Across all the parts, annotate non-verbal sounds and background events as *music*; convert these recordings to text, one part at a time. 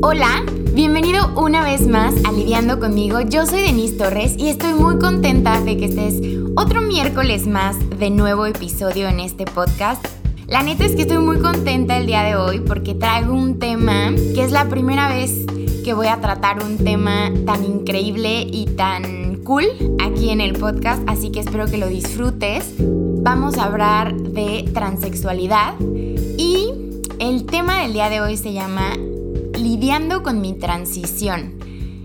Hola, bienvenido una vez más a Lidiando conmigo. Yo soy Denise Torres y estoy muy contenta de que estés otro miércoles más de nuevo episodio en este podcast. La neta es que estoy muy contenta el día de hoy porque traigo un tema que es la primera vez que voy a tratar un tema tan increíble y tan cool aquí en el podcast, así que espero que lo disfrutes. Vamos a hablar de transexualidad y el tema del día de hoy se llama lidiando con mi transición.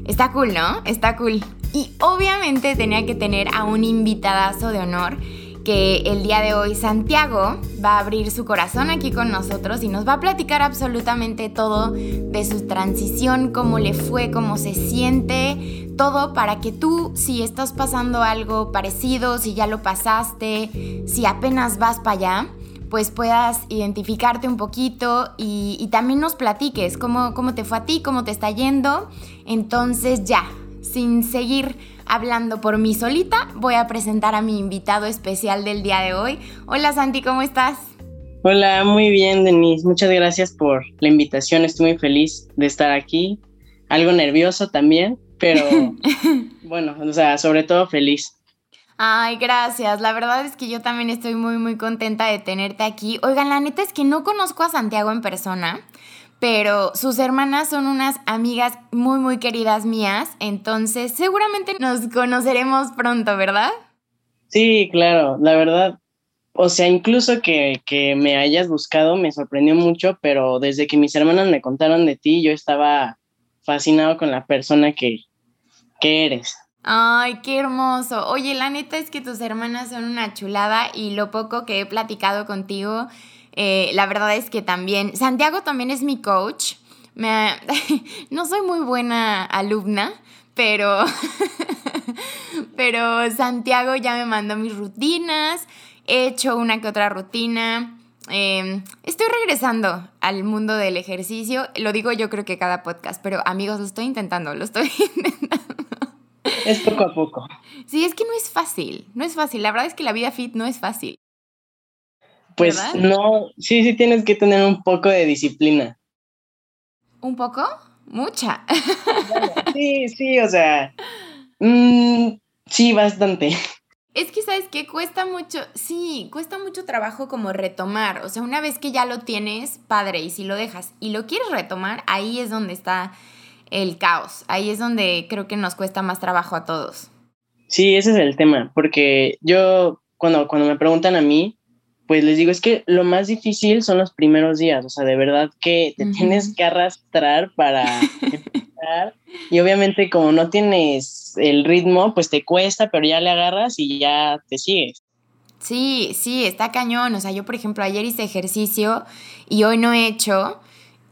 Está cool, ¿no? Está cool. Y obviamente tenía que tener a un invitadazo de honor que el día de hoy Santiago va a abrir su corazón aquí con nosotros y nos va a platicar absolutamente todo de su transición, cómo le fue, cómo se siente, todo para que tú, si estás pasando algo parecido, si ya lo pasaste, si apenas vas para allá, pues puedas identificarte un poquito y, también nos platiques cómo, cómo te fue a ti, cómo te está yendo. Entonces ya, sin seguir hablando por mí solita, voy a presentar a mi invitado especial del día de hoy. Hola Santi, ¿cómo estás? Hola, muy bien Denise, muchas gracias por la invitación, estoy muy feliz de estar aquí, algo nervioso también, pero *laughs* bueno, o sea, sobre todo feliz. Ay, gracias. La verdad es que yo también estoy muy, muy contenta de tenerte aquí. Oigan, la neta es que no conozco a Santiago en persona, pero sus hermanas son unas amigas muy, muy queridas mías. Entonces, seguramente nos conoceremos pronto, ¿verdad? Sí, claro. La verdad, o sea, incluso que, que me hayas buscado me sorprendió mucho, pero desde que mis hermanas me contaron de ti, yo estaba fascinado con la persona que, que eres. Ay, qué hermoso. Oye, la neta es que tus hermanas son una chulada y lo poco que he platicado contigo, eh, la verdad es que también, Santiago también es mi coach. Me, *laughs* no soy muy buena alumna, pero, *laughs* pero Santiago ya me mandó mis rutinas, he hecho una que otra rutina. Em, estoy regresando al mundo del ejercicio. Lo digo yo creo que cada podcast, pero amigos, lo estoy intentando, lo estoy *laughs* intentando. Es poco a poco. Sí, es que no es fácil, no es fácil. La verdad es que la vida fit no es fácil. Pues no, sí, sí tienes que tener un poco de disciplina. ¿Un poco? Mucha. sí, sí, o sea, mm, sí, bastante. Es que, ¿sabes qué? Cuesta mucho, sí, cuesta mucho trabajo como retomar. O sea, una vez que ya lo tienes, padre, y si lo dejas y lo quieres retomar, ahí es donde está el caos. Ahí es donde creo que nos cuesta más trabajo a todos. Sí, ese es el tema, porque yo cuando, cuando me preguntan a mí, pues les digo, es que lo más difícil son los primeros días, o sea, de verdad que te tienes que arrastrar para *laughs* empezar. Y obviamente como no tienes el ritmo, pues te cuesta, pero ya le agarras y ya te sigues. Sí, sí, está cañón. O sea, yo por ejemplo ayer hice ejercicio y hoy no he hecho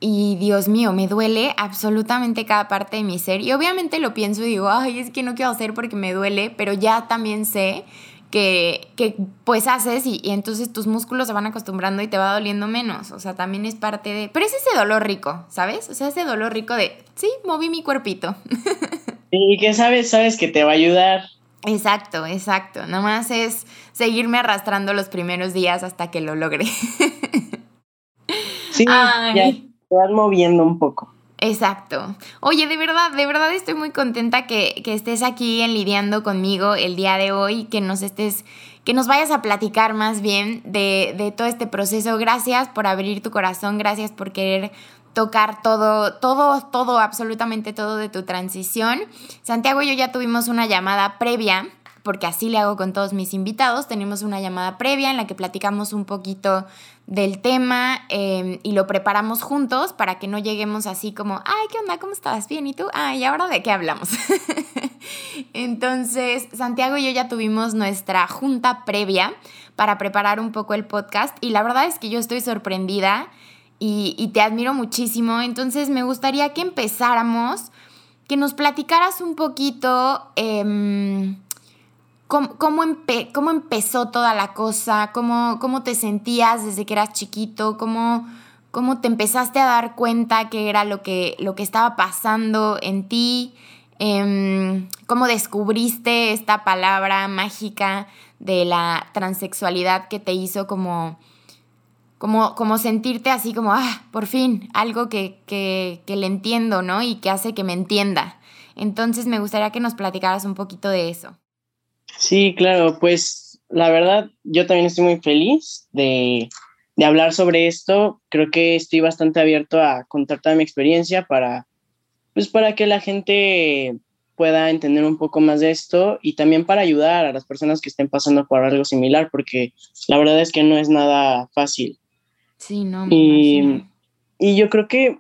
y Dios mío, me duele absolutamente cada parte de mi ser. Y obviamente lo pienso y digo, ay, es que no quiero hacer porque me duele, pero ya también sé que, que pues haces y, entonces tus músculos se van acostumbrando y te va doliendo menos. O sea, también es parte de... Pero es ese dolor rico, ¿sabes? O sea, ese dolor rico de, sí, moví mi cuerpito. *laughs* Y que sabes, sabes que te va a ayudar. Exacto, exacto. Nomás es seguirme arrastrando los primeros días hasta que lo logre. *laughs* Sí, ya te moviendo un poco. Exacto. Oye, de verdad, de verdad estoy muy contenta que, estés aquí en lidiando conmigo el día de hoy, que nos estés, que nos vayas a platicar más bien de, de todo este proceso. Gracias por abrir tu corazón, gracias por querer tocar todo, todo, todo, absolutamente todo de tu transición. Santiago y yo ya tuvimos una llamada previa porque así le hago con todos mis invitados. Tenemos una llamada previa en la que platicamos un poquito del tema em, y lo preparamos juntos para que no lleguemos así como, ay, ¿qué onda? ¿Cómo estás? Bien, ¿y tú? Ay, ¿y ahora de qué hablamos? *laughs* Entonces, Santiago y yo ya tuvimos nuestra junta previa para preparar un poco el podcast y la verdad es que yo estoy sorprendida y, te admiro muchísimo. Entonces, me gustaría que empezáramos, que nos platicaras un poquito... Em, ¿Cómo, empezó toda la cosa? ¿Cómo, ¿Cómo te sentías desde que eras chiquito? ¿Cómo, cómo te empezaste a dar cuenta que era lo que, lo que estaba pasando en ti? Em, ¿Cómo descubriste esta palabra mágica de la transexualidad que te hizo como como, como sentirte así como, ah, por fin, algo que, que, que le entiendo, ¿no? Y que hace que me entienda. Entonces me gustaría que nos platicaras un poquito de eso. Sí, claro, pues la verdad, yo también estoy muy feliz de, de hablar sobre esto. Creo que estoy bastante abierto a contar toda mi experiencia para, pues para que la gente pueda entender un poco más de esto y también para ayudar a las personas que estén pasando por algo similar, porque la verdad es que no es nada fácil. Sí, no. y, y yo creo que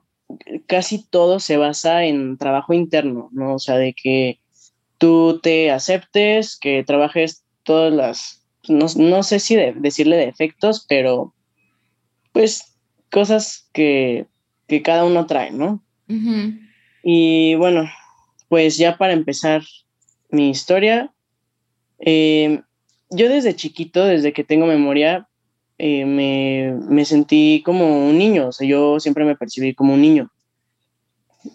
casi todo se basa en trabajo interno, ¿no? O sea, de que tú te aceptes, que trabajes todas las, no, no sé si de, decirle defectos, pero pues cosas que, que cada uno trae, ¿no? Y bueno, pues ya para empezar mi historia, eh, yo desde chiquito, desde que tengo memoria, eh, me, me, sentí como un niño, o sea, yo siempre me percibí como un niño.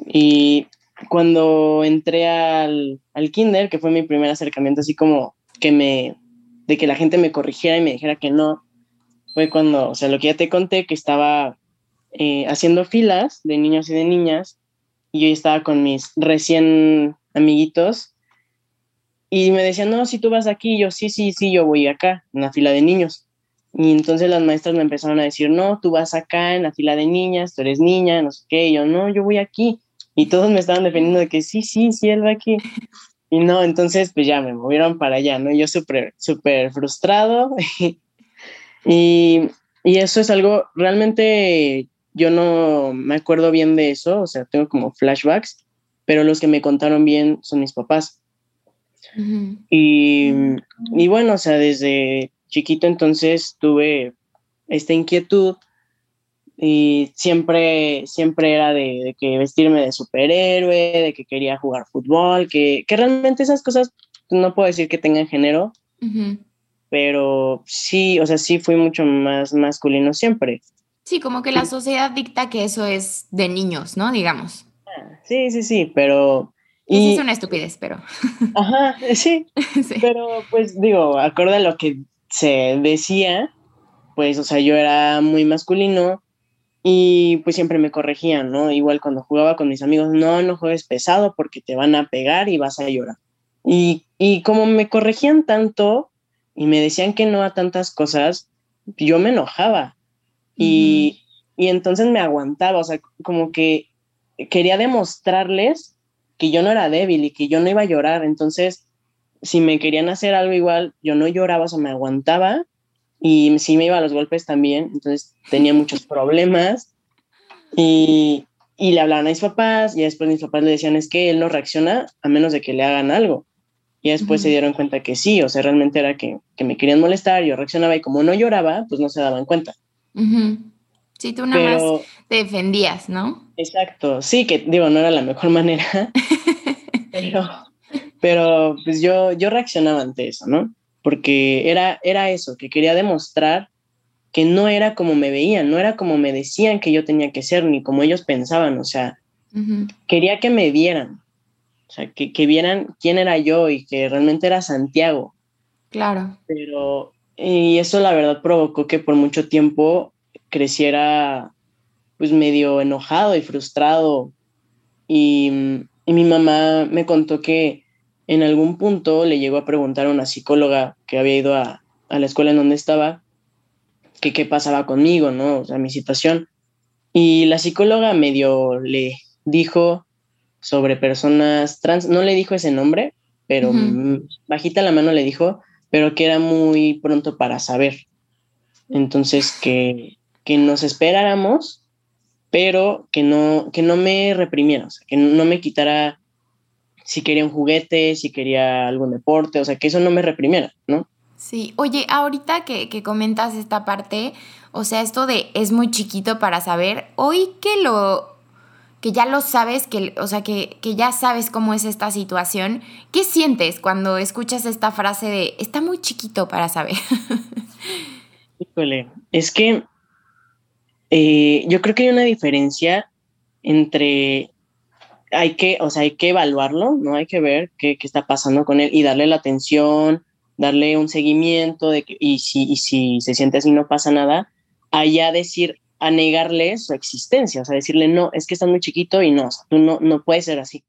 Y cuando entré al, al kinder, que fue mi primer acercamiento, así como que me, de que la gente me corrigiera y me dijera que no, fue cuando, o sea, lo que ya te conté, que estaba eh, haciendo filas de niños y de niñas, y yo estaba con mis recién amiguitos, y me decían, no, si tú vas aquí, yo sí, sí, sí, yo voy acá, en la fila de niños. Y entonces las maestras me empezaron a decir, no, tú vas acá en la fila de niñas, tú eres niña, no sé qué. Yo, no, yo voy aquí. Y todos me estaban defendiendo de que sí, sí, sí, él va aquí. Y no, entonces pues ya me movieron para allá, ¿no? Yo súper, súper frustrado. *laughs* y, y eso es algo, realmente yo no me acuerdo bien de eso, o sea, tengo como flashbacks, pero los que me contaron bien son mis papás. y, y bueno, o sea, desde chiquito entonces tuve esta inquietud y siempre, siempre era de, que vestirme de superhéroe, de que quería jugar fútbol, que, que, realmente esas cosas no puedo decir que tengan género, pero sí, o sea, sí fui mucho más masculino siempre. Sí, como que la sociedad dicta que eso es de niños, ¿no? Digamos. Ah, sí, sí, sí, pero... Y, es una estupidez, pero... *laughs* Ajá, sí, sí, pero pues digo, acorde a lo que se decía, pues, o sea, yo era muy masculino y pues siempre me corregían, ¿no? Igual cuando jugaba con mis amigos, no, no juegues pesado porque te van a pegar y vas a llorar. Y, y como me corregían tanto y me decían que no a tantas cosas, yo me enojaba. Y, y entonces me aguantaba, o sea, como que quería demostrarles que yo no era débil y que yo no iba a llorar. Entonces, si me querían hacer algo igual, yo no lloraba, o sea, me aguantaba y si me iba a los golpes también, entonces tenía muchos problemas y, y, le hablaban a mis papás y después mis papás le decían es que él no reacciona a menos de que le hagan algo. Y después se dieron cuenta que sí, o sea, realmente era que, que, me querían molestar, yo reaccionaba y como no lloraba, pues no se daban cuenta. Sí, tú nada más te defendías, ¿no? Exacto, sí, que digo, no era la mejor *laughs* manera, *laughs* pero pero pues yo, yo reaccionaba ante eso, ¿no? Porque era, era eso, que quería demostrar que no era como me veían, no era como me decían que yo tenía que ser, ni como ellos pensaban, o sea, quería que me vieran, o sea, que, que, vieran quién era yo y que realmente era Santiago. Claro. Pero, y eso la verdad provocó que por mucho tiempo creciera pues medio enojado y frustrado. Y, y mi mamá me contó que en algún punto le llegó a preguntar a una psicóloga que había ido a, a la escuela en donde estaba que qué pasaba conmigo, ¿no? O sea, mi situación. Y la psicóloga medio le dijo sobre personas trans, no le dijo ese nombre, pero bajita la mano le dijo, pero que era muy pronto para saber. Entonces, que, que nos esperáramos, pero que no, que no me reprimiera, o sea, que no me quitara si quería un juguete, si quería algún deporte, o sea, que eso no me reprimiera, ¿no? Sí, oye, ahorita que, que comentas esta parte, o sea, esto de es muy chiquito para saber, hoy que lo, que ya lo sabes, que, o sea, que, que ya sabes cómo es esta situación, ¿qué sientes cuando escuchas esta frase de está muy chiquito para saber? *laughs* Híjole, es que eh, yo creo que hay una diferencia entre hay que, o sea, hay que evaluarlo, ¿no? Hay que ver qué, qué está pasando con él y darle la atención, darle un seguimiento de que, y si, y si se siente así no pasa nada, allá decir, a negarle su existencia, o sea, decirle, no, es que estás muy chiquito y no, tú no, no puedes ser así.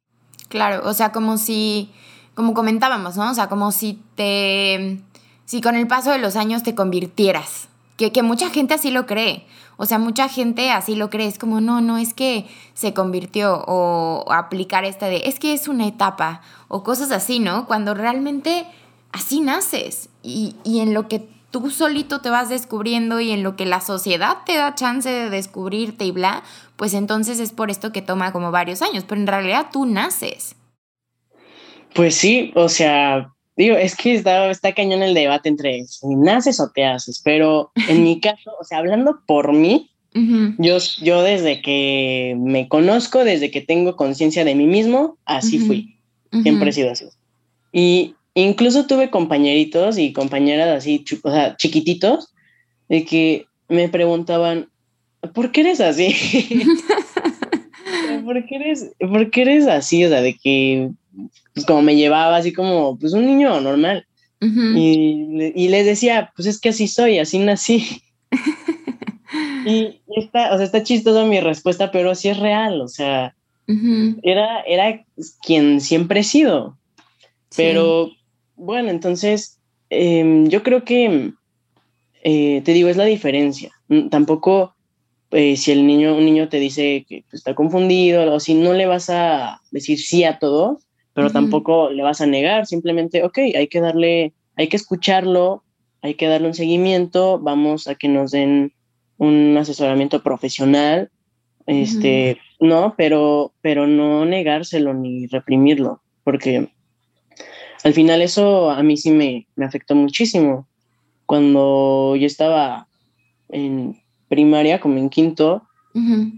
Claro, o sea, como si, como comentábamos, ¿no? O sea, como si te, si con el paso de los años te convirtieras, que, mucha gente así lo cree. O sea, mucha gente así lo cree, es como, no, no, es que se convirtió o, aplicar esta de, es que es una etapa o cosas así, ¿no? Cuando realmente así naces y, y en lo que tú solito te vas descubriendo y en lo que la sociedad te da chance de descubrirte y bla, pues entonces es por esto que toma como varios años, pero en realidad tú naces. Pues sí, o sea, digo, es que está, está cañón el debate entre si naces o te haces, pero en mi *laughs* caso, o sea, hablando por mí, yo, yo desde que me conozco, desde que tengo conciencia de mí mismo, así fui. Siempre he sido así. Y Incluso tuve compañeritos y compañeras así, o sea, chiquititos, de que me preguntaban, ¿por qué eres así? *laughs* *laughs* ¿Por qué eres, ¿Por qué eres así? O sea, de que, pues como me llevaba así como, pues un niño normal. y, y, les decía, pues es que así soy, así nací. *laughs* y, está, o sea, está chistosa mi respuesta, pero sí es real, o sea, era, era quien siempre he sido. Pero bueno, entonces em, yo creo que, eh, te digo, es la diferencia. Mm, tampoco eh, si el niño, un niño te dice que está confundido o si no le vas a decir sí a todo, pero tampoco le vas a negar, simplemente, ok, hay que darle, hay que escucharlo, hay que darle un seguimiento, vamos a que nos den un asesoramiento profesional, este, no, pero, pero no negárselo ni reprimirlo, porque al final eso a mí sí me, afectó muchísimo. Cuando yo estaba en primaria, como en quinto,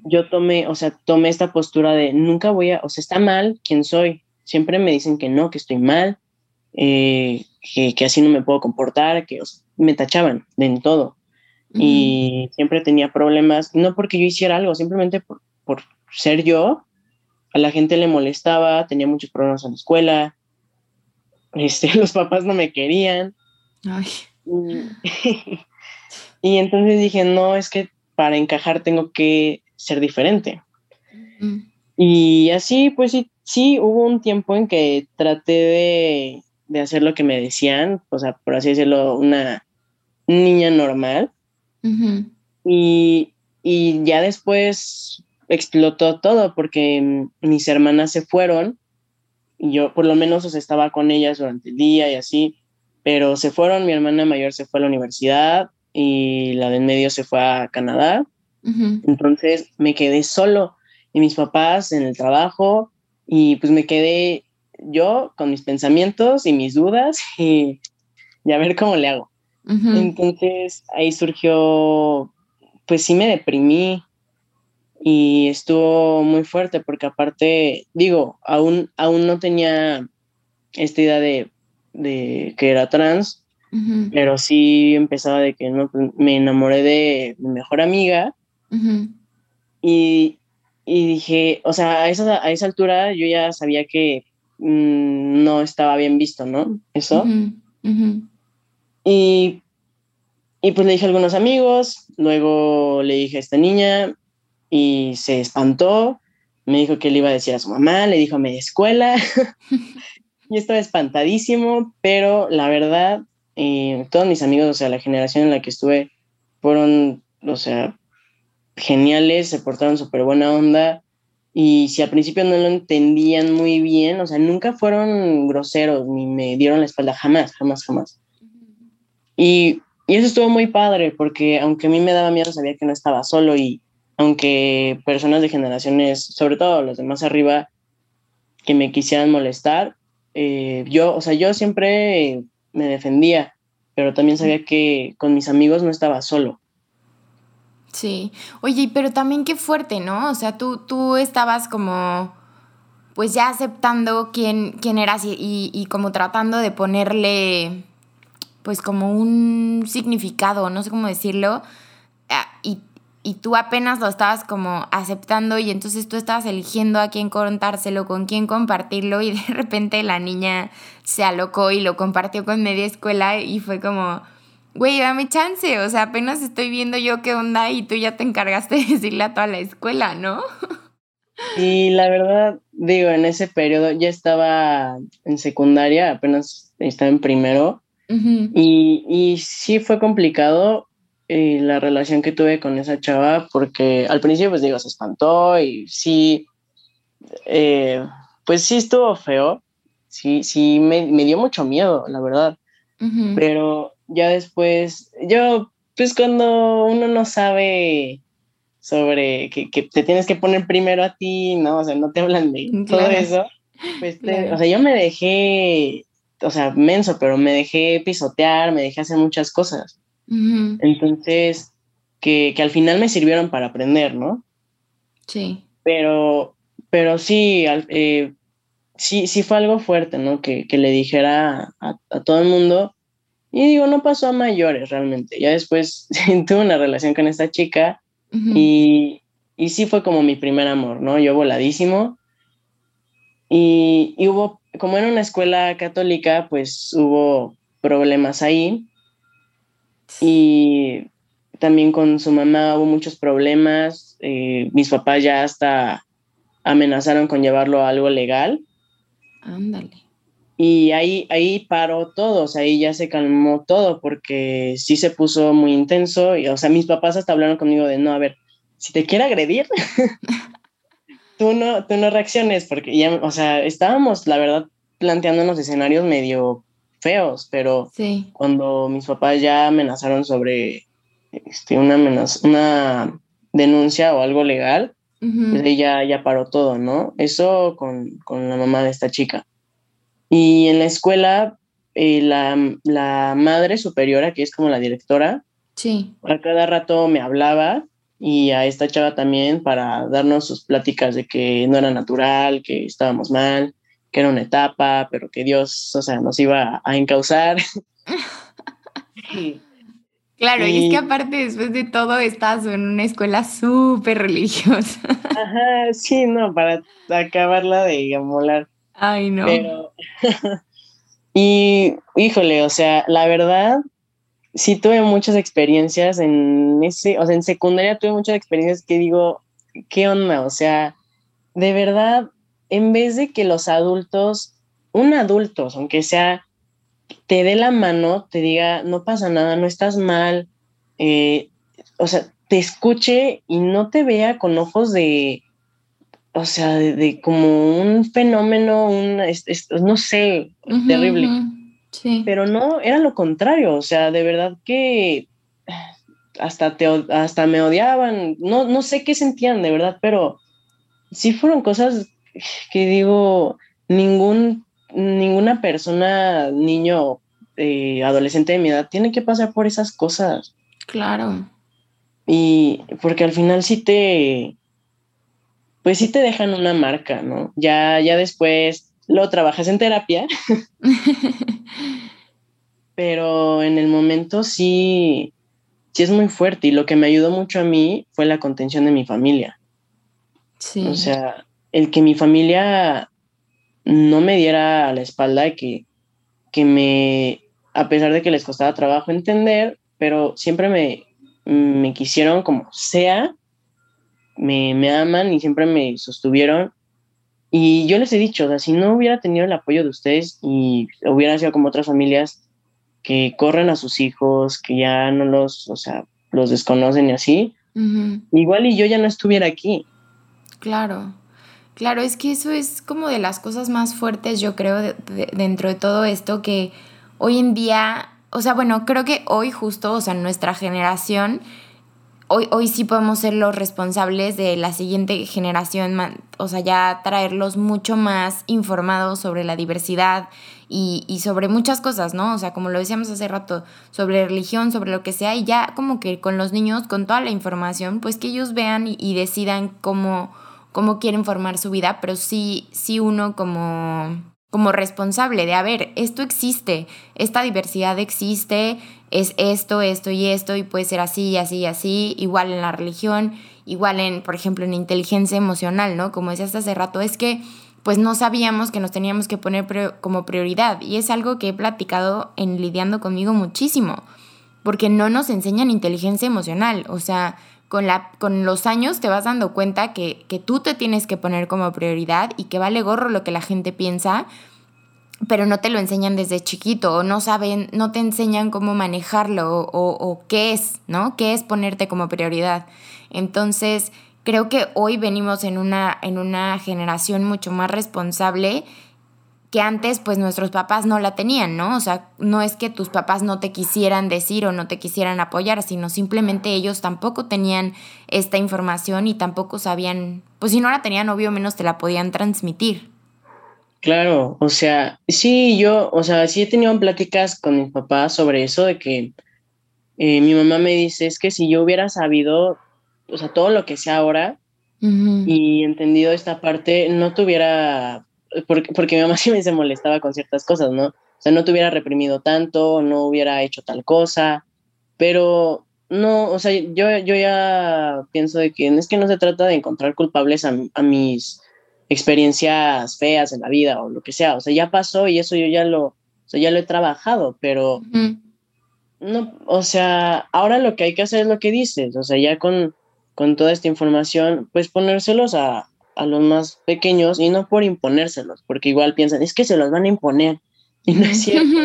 yo tomé, o sea, tomé esta postura de nunca voy a, o sea, está mal quién soy. Siempre me dicen que no, que estoy mal, eh, que, así no me puedo comportar, que me tachaban de en todo. Y siempre tenía problemas, no porque yo hiciera algo, simplemente por, por ser yo. A la gente le molestaba, tenía muchos problemas en la escuela, *laughs* este, los papás no me querían. *laughs* Y, entonces dije, no, es que para encajar tengo que ser diferente. Y así, pues sí, sí, hubo un tiempo en que traté de, hacer lo que me decían, o sea, por así decirlo, una niña normal. y, y ya después explotó todo porque mis hermanas se fueron y yo por lo menos estaba con ellas durante el día y así, pero se fueron, mi hermana mayor se fue a la universidad y la de en medio se fue a Canadá, entonces me quedé solo y mis papás en el trabajo y pues me quedé yo con mis pensamientos y mis dudas *laughs* y, y a ver cómo le hago. Entonces ahí surgió, pues sí me deprimí, y estuvo muy fuerte porque aparte, digo, aún, aún no tenía esta idea de, que era trans, pero sí empezaba de que no, pues, me enamoré de mi mejor amiga y, dije, o sea, a esa, a esa altura yo ya sabía que mm, no estaba bien visto, ¿no? Eso. Y, y pues le dije a algunos amigos, luego le dije a esta niña, y se espantó, me dijo que le iba a decir a su mamá, le dijo a media escuela, *laughs* y estaba espantadísimo, pero la verdad, eh, todos mis amigos, o sea, la generación en la que estuve, fueron, o sea, geniales, se portaron súper buena onda, y si al principio no lo entendían muy bien, o sea, nunca fueron groseros, ni me dieron la espalda, jamás, jamás, jamás. Y, y eso estuvo muy padre, porque aunque a mí me daba miedo, sabía que no estaba solo y aunque personas de generaciones, sobre todo los de más arriba, que me quisieran molestar, eh, yo, o sea, yo siempre me defendía, pero también sabía que con mis amigos no estaba solo. Sí, oye, pero también qué fuerte, ¿no? O sea, tú, tú estabas como, pues ya aceptando quién, quién eras y, y como tratando de ponerle, pues como un significado, no sé cómo decirlo, ah, y y tú apenas lo estabas como aceptando y entonces tú estabas eligiendo a quién contárselo, con quién compartirlo y de repente la niña se alocó y lo compartió con media escuela y fue como, güey, dame chance, o sea, apenas estoy viendo yo qué onda y tú ya te encargaste *laughs* de decirle a toda la escuela, ¿no? Y la verdad, digo, en ese periodo ya estaba en secundaria, apenas estaba en primero, y, y, sí fue complicado eh, la relación que tuve con esa chava, porque al principio, pues digo, se espantó y sí, eh, pues sí estuvo feo, sí, sí, me, me dio mucho miedo, la verdad, pero ya después, yo, pues cuando uno no sabe sobre que, que, te tienes que poner primero a ti, ¿no? O sea, no te hablan de todo eso. Pues *laughs* o sea, yo me dejé, o sea, menso, pero me dejé pisotear, me dejé hacer muchas cosas. Entonces, que, que, al final me sirvieron para aprender, ¿no? Sí. Pero, pero sí, eh, sí, sí fue algo fuerte, ¿no? Que, que le dijera a, a, todo el mundo. Y digo, no pasó a mayores realmente. Ya después *laughs* tuve una relación con esta chica y, y, sí fue como mi primer amor, ¿no? Yo voladísimo. Y, y, hubo, como era una escuela católica, pues hubo problemas ahí. Y también con su mamá hubo muchos problemas. Eh, mis papás ya hasta amenazaron con llevarlo a algo legal. Ándale. Y ahí, ahí paró todo, o sea, ahí ya se calmó todo porque sí se puso muy intenso. Y, o sea, mis papás hasta hablaron conmigo de, no, a ver, si te quiere agredir, *laughs* tú, no, tú no reacciones porque ya, o sea, estábamos, la verdad, planteando escenarios medio feos, pero cuando mis papás ya amenazaron sobre este, una, amenaza, una denuncia o algo legal, pues ahí ya, ya paró todo, ¿no? Eso con, con la mamá de esta chica. Y en la escuela, eh, la, la, madre superiora, que es como la directora, sí. a cada rato me hablaba y a esta chava también para darnos sus pláticas de que no era natural, que estábamos mal, que era una etapa, pero que Dios, o sea, nos iba a encauzar. *laughs* Claro, y, es que aparte después de todo estás en una escuela súper religiosa. Ajá, sí, no, para acabarla de amolar. Ay, no. *laughs* Y híjole, o sea, la verdad, sí tuve muchas experiencias en ese, o sea, en secundaria tuve muchas experiencias que digo, ¿qué onda? O sea, de verdad, en vez de que los adultos, un adulto, aunque sea, te dé la mano, te diga, no pasa nada, no estás mal, eh, o sea, te escuche y no te vea con ojos de, o sea, de, como un fenómeno, un, no sé, terrible. Sí. Pero no, era lo contrario, o sea, de verdad que hasta, te, hasta me odiaban, no, no sé qué sentían, de verdad, pero sí fueron cosas que digo, ningún, ninguna persona, niño, eh, adolescente de mi edad, tiene que pasar por esas cosas. Claro. Y porque al final sí te, pues sí te dejan una marca, ¿no? Ya, ya después lo trabajas en terapia, *laughs* pero en el momento sí, sí es muy fuerte y lo que me ayudó mucho a mí fue la contención de mi familia. Sí. O sea, el que mi familia no me diera a la espalda, que, que me, a pesar de que les costaba trabajo entender, pero siempre me, me quisieron como sea me, aman y siempre me sostuvieron. Y yo les he dicho, o sea, si no hubiera tenido el apoyo de ustedes y hubiera sido como otras familias que corren a sus hijos, que ya no los, o sea, los desconocen y así, igual y yo ya no estuviera aquí. Claro, claro, es que eso es como de las cosas más fuertes, yo creo, dentro de todo esto, que hoy en día, o sea, bueno, creo que hoy justo, o sea, nuestra generación hoy, hoy sí podemos ser los responsables de la siguiente generación, o sea, ya traerlos mucho más informados sobre la diversidad y, y, sobre muchas cosas, ¿no? O sea, como lo decíamos hace rato, sobre religión, sobre lo que sea, y ya como que con los niños, con toda la información, pues que ellos vean y, decidan cómo, cómo quieren formar su vida, pero sí, sí uno como como responsable de, a ver, esto existe, esta diversidad existe, es esto, esto y esto, y puede ser así, así y así, igual en la religión, igual en, por ejemplo, en inteligencia emocional, ¿no? Como decías hace rato, es que pues no sabíamos que nos teníamos que poner como prioridad, y es algo que he platicado en lidiando conmigo muchísimo, porque no nos enseñan inteligencia emocional. O sea, con, la, con los años te vas dando cuenta que, que tú te tienes que poner como prioridad y que vale gorro lo que la gente piensa, pero no te lo enseñan desde chiquito o no saben, no te enseñan cómo manejarlo o, o, qué es, ¿no? ¿Qué es ponerte como prioridad? Entonces, creo que hoy venimos en una, en una generación mucho más responsable que antes pues nuestros papás no la tenían, ¿no? O sea, no es que tus papás no te quisieran decir o no te quisieran apoyar, sino simplemente ellos tampoco tenían esta información y tampoco sabían, pues si no la tenían, obvio menos te la podían transmitir. Claro, o sea, sí, yo, o sea, sí he tenido pláticas con mis papás sobre eso, de que eh, mi mamá me dice, es que si yo hubiera sabido, o sea, todo lo que sé ahora y entendido esta parte, no tuviera porque, porque mi mamá *laughs* sí me se molestaba con ciertas cosas, ¿no? O sea, no te hubiera reprimido tanto, no hubiera hecho tal cosa, pero no, o sea, yo, yo ya pienso de que es que no se trata de encontrar culpables a, a, mis experiencias feas en la vida o lo que sea, o sea, ya pasó y eso yo ya lo, o sea, ya lo he trabajado, pero no, o sea, ahora lo que hay que hacer es lo que dices, o sea, ya con, con toda esta información, pues ponérselos a, a los más pequeños y no por imponérselos, porque igual piensan, es que se los van a imponer. *laughs* Y no es cierto.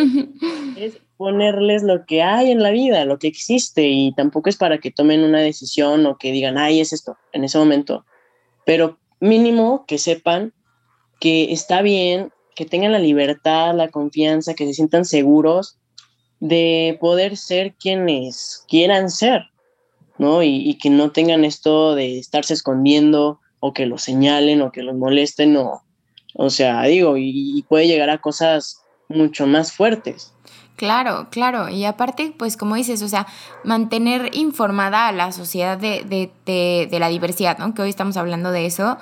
es ponerles lo que hay en la vida, lo que existe, y tampoco es para que tomen una decisión o que digan, ay, es esto, en ese momento. Pero mínimo que sepan que está bien, que tengan la libertad, la confianza, que se sientan seguros de poder ser quienes quieran ser, ¿no? Y, que no tengan esto de estarse escondiendo o que lo señalen o que los molesten o, o sea, digo, y, puede llegar a cosas mucho más fuertes. Claro, claro. Y aparte, pues como dices, o sea, mantener informada a la sociedad de, de, de, de, la diversidad, ¿no? Que hoy estamos hablando de eso,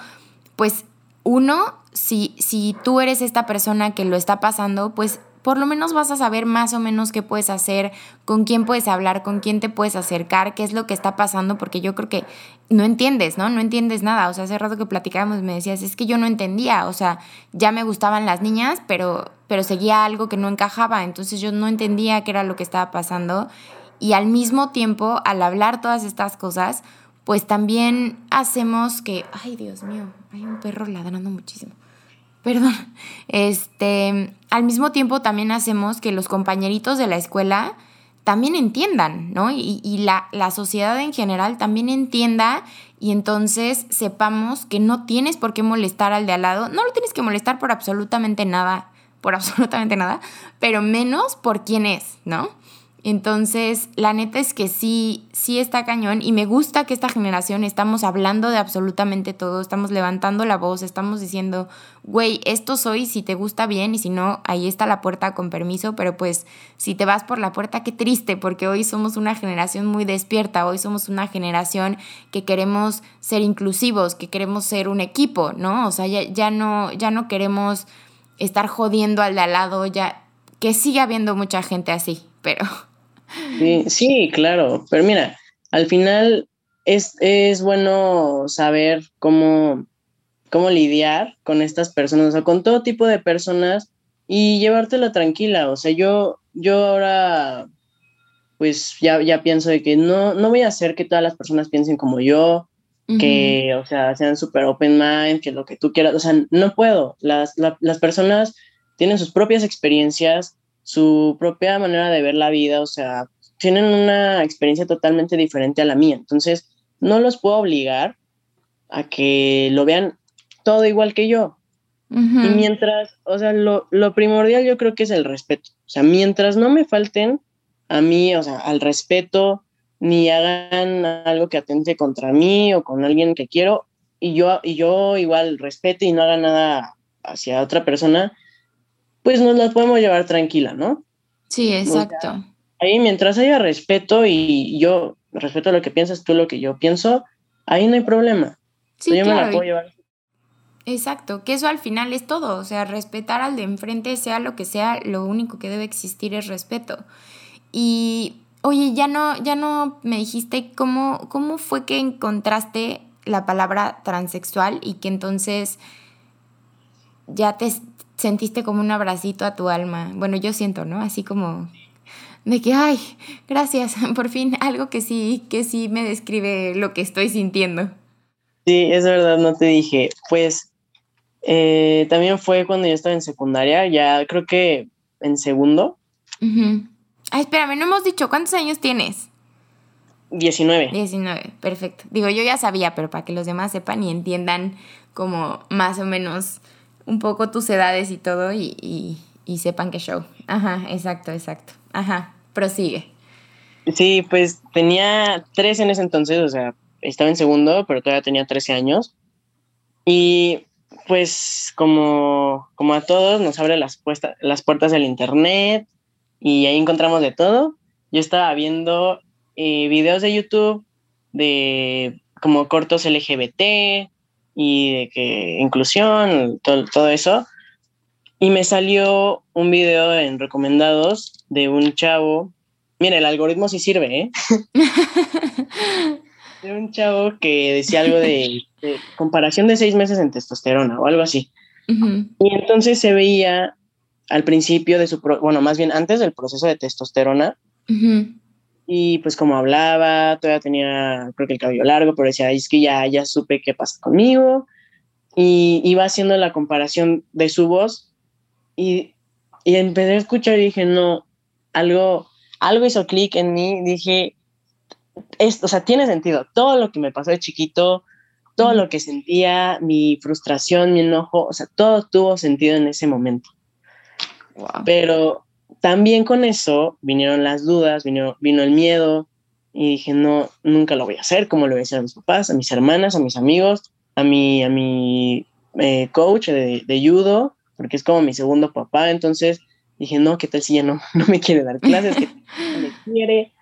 pues uno, si, si tú eres esta persona que lo está pasando, pues por lo menos vas a saber más o menos qué puedes hacer, con quién puedes hablar, con quién te puedes acercar, qué es lo que está pasando, porque yo creo que no entiendes, ¿no? No entiendes nada. O sea, hace rato que platicábamos me decías, es que yo no entendía, o sea, ya me gustaban las niñas, pero, pero seguía algo que no encajaba, entonces yo no entendía qué era lo que estaba pasando. Y al mismo tiempo, al hablar todas estas cosas, pues también hacemos que, ay Dios mío, hay un perro ladrando muchísimo perdón, este, al mismo tiempo también hacemos que los compañeritos de la escuela también entiendan, ¿no? Y, y la, la, sociedad en general también entienda y entonces sepamos que no tienes por qué molestar al de al lado, no lo tienes que molestar por absolutamente nada, por *laughs* absolutamente nada, pero menos por quién es, ¿no? Entonces, la neta es que sí, sí está cañón y me gusta que esta generación estamos hablando de absolutamente todo, estamos levantando la voz, estamos diciendo, güey, esto soy, si te gusta bien y si no, ahí está la puerta con permiso, pero pues si te vas por la puerta, qué triste, porque hoy somos una generación muy despierta, hoy somos una generación que queremos ser inclusivos, que queremos ser un equipo, ¿no? O sea, ya, ya no, ya no queremos estar jodiendo al de al lado, ya que sigue habiendo mucha gente así, pero... Sí, sí, claro, pero mira, al final es, es bueno saber cómo, cómo lidiar con estas personas, o sea, con todo tipo de personas y llevártela tranquila. O sea, yo, yo ahora pues ya, ya pienso de que no, no voy a hacer que todas las personas piensen como yo, que, o sea, sean súper open mind, que lo que tú quieras, o sea, no puedo. Las, las personas tienen sus propias experiencias, su propia manera de ver la vida, o sea, tienen una experiencia totalmente diferente a la mía. Entonces, no los puedo obligar a que lo vean todo igual que yo. Y mientras, o sea, lo, lo, primordial yo creo que es el respeto. O sea, mientras no me falten a mí, o sea, al respeto, ni hagan algo que atente contra mí o con alguien que quiero, y yo, y yo igual respete y no haga nada hacia otra persona, pues nos la podemos llevar tranquila, ¿no? Sí, exacto. ahí mientras haya respeto y yo respeto lo que piensas tú, lo que yo pienso, ahí no hay problema. Sí, yo me la puedo llevar. Exacto, que eso al final es todo, o sea, respetar al de enfrente, sea lo que sea, lo único que debe existir es respeto. Y oye, ya no, ya no me dijiste cómo, cómo fue que encontraste la palabra transexual y que entonces ya te, sentiste como un abracito a tu alma. Bueno, yo siento, ¿no? Así como de que, ay, gracias, *laughs* por fin, algo que sí, que sí me describe lo que estoy sintiendo. Sí, es verdad, no te dije. Pues eh, también fue cuando yo estaba en secundaria, ya creo que en segundo. Ay, espérame, no hemos dicho, ¿cuántos años tienes? 19. 19, perfecto. Digo, yo ya sabía, pero para que los demás sepan y entiendan como más o menos un poco tus edades y todo y, y sepan qué show. Ajá, exacto, exacto. Ajá, prosigue. Sí, pues tenía 13 en ese entonces, o sea, estaba en segundo, pero todavía tenía 13 años. Y pues como, como a todos nos abre las, las puertas del internet y ahí encontramos de todo. Yo estaba viendo eh, videos de YouTube de como cortos LGBT y de que inclusión, todo, todo eso. Y me salió un video en recomendados de un chavo. Mira, el algoritmo sí sirve, ¿eh? *laughs* de un chavo que decía algo de, comparación de seis meses en testosterona o algo así. Y entonces se veía al principio de su, bueno, más bien antes del proceso de testosterona. Y pues como hablaba, todavía tenía, creo que el cabello largo, pero decía, es que ya, ya supe qué pasa conmigo. Y iba haciendo la comparación de su voz y, y empecé a escuchar y dije, no, algo, algo hizo clic en mí. Dije, esto, o sea, tiene sentido. Todo lo que me pasó de chiquito, todo lo que sentía, mi frustración, mi enojo, o sea, todo tuvo sentido en ese momento. Pero también con eso vinieron las dudas, vino, vino el miedo y dije, no, nunca lo voy a hacer, como lo voy a hacer a mis papás, a mis hermanas, a mis amigos, a mi, a mi eh, coach de, de judo, porque es como mi segundo papá, entonces dije, no, ¿qué tal si ya no, *laughs* no me quiere dar clases? no me quiere?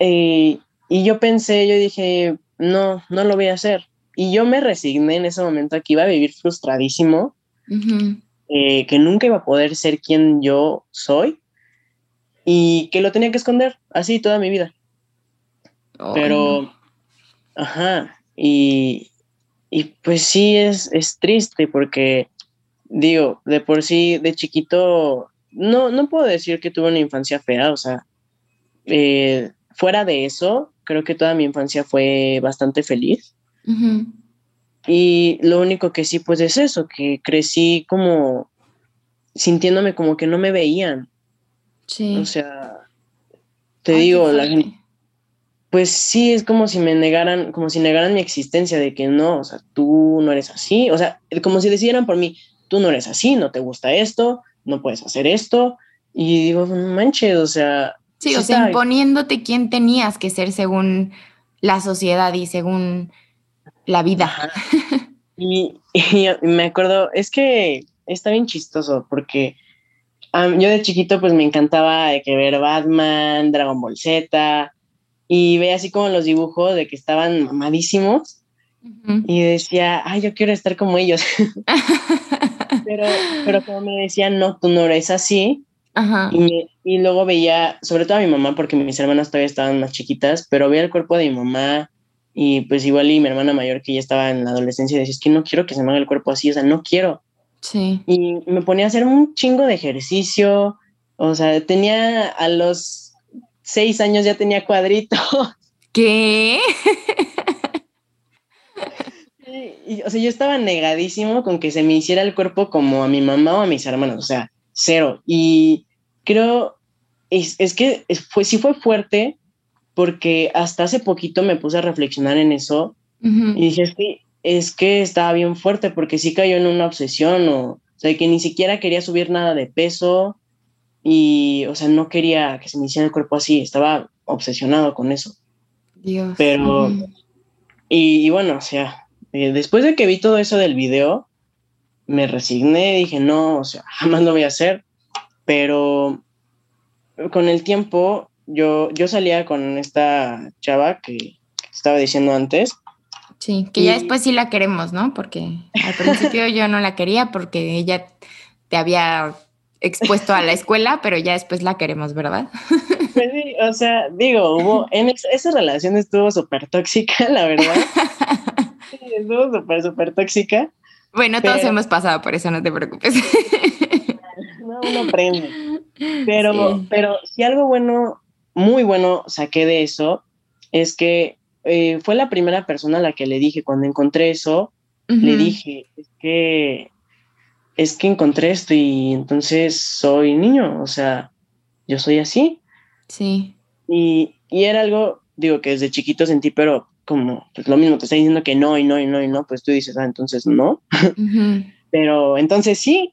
Eh, y yo pensé, yo dije, no, no lo voy a hacer. Y yo me resigné en ese momento que iba a vivir frustradísimo, eh, que nunca iba a poder ser quien yo soy y que lo tenía que esconder así toda mi vida. Pero, ajá, y, y pues sí es, es triste porque digo, de por sí, de chiquito, no, no puedo decir que tuve una infancia fea, o sea, eh, fuera de eso, creo que toda mi infancia fue bastante feliz. Y lo único que sí, pues es eso, que crecí como sintiéndome como que no me veían. Sí. O sea, te digo, la gente, pues sí, es como si me negaran, como si negaran mi existencia de que no, o sea, tú no eres así, o sea, como si decidieran por mí, tú no eres así, no te gusta esto, no puedes hacer esto. Y digo, manches, o sea... Sí, o sea, imponiéndote quién tenías que ser según la sociedad y según la vida. Y, *laughs* me acuerdo, es que está bien chistoso porque yo de chiquito pues me encantaba de que ver Batman, Dragon Ball Z y veía así como los dibujos de que estaban mamadísimos y decía, ay, yo quiero estar como ellos. *laughs* pero, pero como me decían, no, tú no eres así. Y, y, luego veía, sobre todo a mi mamá, porque mis hermanas todavía estaban más chiquitas, pero veía el cuerpo de mi mamá y pues igual y mi hermana mayor que ya estaba en la adolescencia decía, es que no quiero que se me haga el cuerpo así, o sea, no quiero. Sí. Y me ponía a hacer un chingo de ejercicio, o sea, tenía a los seis años ya tenía cuadritos. *laughs* ¿Qué? o sea, yo estaba negadísimo con que se me hiciera el cuerpo como a mi mamá o a mis hermanos, o sea, cero. Y creo, es, es que fue, sí fue fuerte porque hasta hace poquito me puse a reflexionar en eso y dije, es que, es que estaba bien fuerte porque sí cayó en una obsesión o, o sea, que ni siquiera quería subir nada de peso y, o sea, no quería que se me hiciera el cuerpo así, estaba obsesionado con eso. Dios. Pero, y, y, bueno, o sea, eh, después de que vi todo eso del video, me resigné, dije, no, o sea, *laughs* jamás lo voy a hacer, pero con el tiempo yo, yo salía con esta chava que estaba diciendo antes. Sí, que ya después sí la queremos, ¿no? Porque al principio yo no la quería porque ella te había expuesto a la escuela, pero ya después la queremos, ¿verdad? *laughs* Pues sí, o sea, digo, hubo, en esa relación estuvo súper tóxica, la verdad. *laughs* estuvo súper, súper tóxica. Bueno, todos hemos pasado por eso, no te preocupes. *laughs* No, uno aprende. Pero, pero si algo bueno, muy bueno saqué de eso, es que eh, fue la primera persona a la que le dije, cuando encontré eso, le dije, es que, es que encontré esto y entonces soy niño, o sea, yo soy así. Sí. Y, y era algo, digo, que desde chiquito sentí, pero como pues, lo mismo, te está diciendo que no y no y no y no, pues tú dices, ah, entonces no. *laughs* pero entonces sí.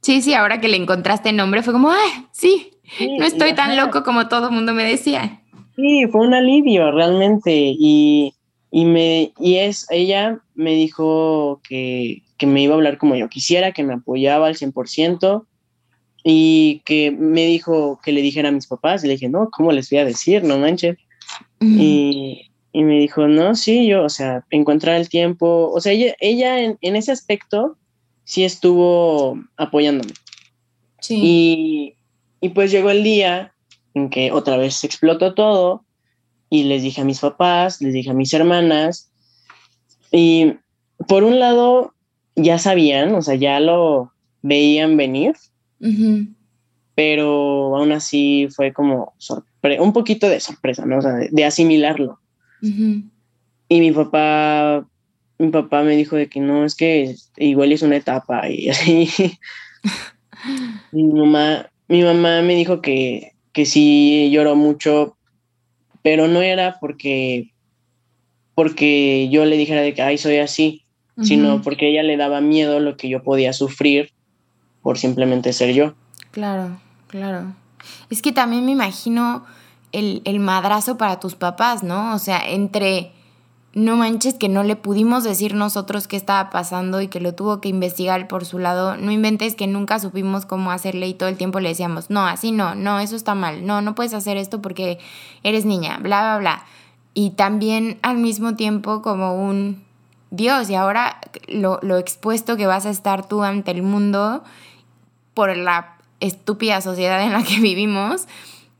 Sí, sí, ahora que le encontraste nombre fue como, ah, sí, no estoy tan loco como todo el mundo me decía. Sí, fue un alivio realmente y, y, me, y es, ella me dijo que, que, me iba a hablar como yo quisiera, que me apoyaba al 100% y que me dijo que le dijera a mis papás y le dije, no, ¿cómo les voy a decir? No manches. y, y, me dijo, no, sí, yo, o sea, encontrar el tiempo, o sea, ella, ella en, en ese aspecto sí estuvo apoyándome. Sí. Y, y pues llegó el día en que otra vez explotó todo y les dije a mis papás, les dije a mis hermanas y por un lado ya sabían, o sea, ya lo veían venir, pero aún así fue como un poquito de sorpresa, ¿no? O sea, de, asimilarlo. Y mi papá, mi papá me dijo de que no, es que igual es una etapa y así. *laughs* mi mamá, mi mamá me dijo que que sí lloró mucho, pero no era porque, porque yo le dijera de que, ay, soy así, sino porque ella le daba miedo lo que yo podía sufrir por simplemente ser yo. Claro, claro. Es que también me imagino el, el madrazo para tus papás, ¿no? O sea, entre no manches que no le pudimos decir nosotros qué estaba pasando y que lo tuvo que investigar por su lado. No inventes que nunca supimos cómo hacerle y todo el tiempo le decíamos, no, así no, no, eso está mal, no, no puedes hacer esto porque eres niña, bla, bla, bla. Y también al mismo tiempo como un Dios, y ahora lo, lo expuesto que vas a estar tú ante el mundo por la estúpida sociedad en la que vivimos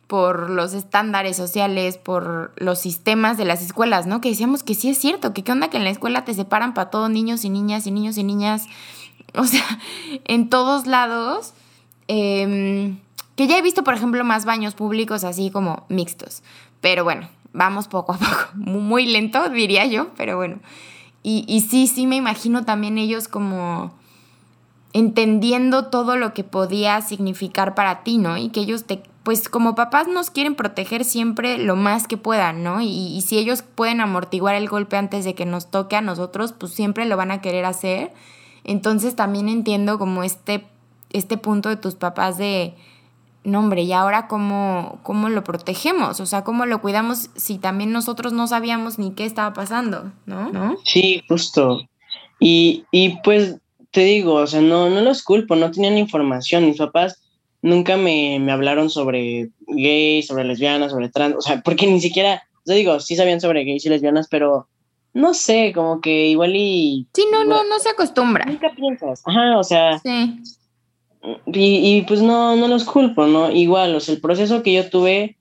por los estándares sociales, por los sistemas de las escuelas, ¿no? Que decíamos que sí es cierto, que qué onda que en la escuela te separan para todos niños y niñas y niños y niñas, *laughs* o sea, en todos lados. Em, que ya he visto, por ejemplo, más baños públicos así como mixtos, pero bueno, vamos poco a *laughs* poco, muy lento diría yo, pero bueno. Y, y sí, sí me imagino también ellos como entendiendo todo lo que podía significar para ti, ¿no? Y que ellos te pues como papás nos quieren proteger siempre lo más que puedan, ¿no? Y, si ellos pueden amortiguar el golpe antes de que nos toque a nosotros, pues siempre lo van a querer hacer. Entonces también entiendo como este, este punto de tus papás de, no hombre, ¿y ahora cómo, cómo lo protegemos? O sea, ¿cómo lo cuidamos si también nosotros no sabíamos ni qué estaba pasando, ¿no? ¿No? Sí, justo. Y, y pues te digo, o sea, no, no los culpo, no tenían información. Mis papás nunca me, me, hablaron sobre gays, sobre lesbianas, sobre trans, o sea, porque ni siquiera, yo digo, sí sabían sobre gays y lesbianas, pero no sé, como que igual y... Sí, no, no, no se acostumbra. Nunca piensas, ajá, o sea... Sí. Y, y, pues no, no los culpo, ¿no? Igual, o sea, el proceso que yo tuve,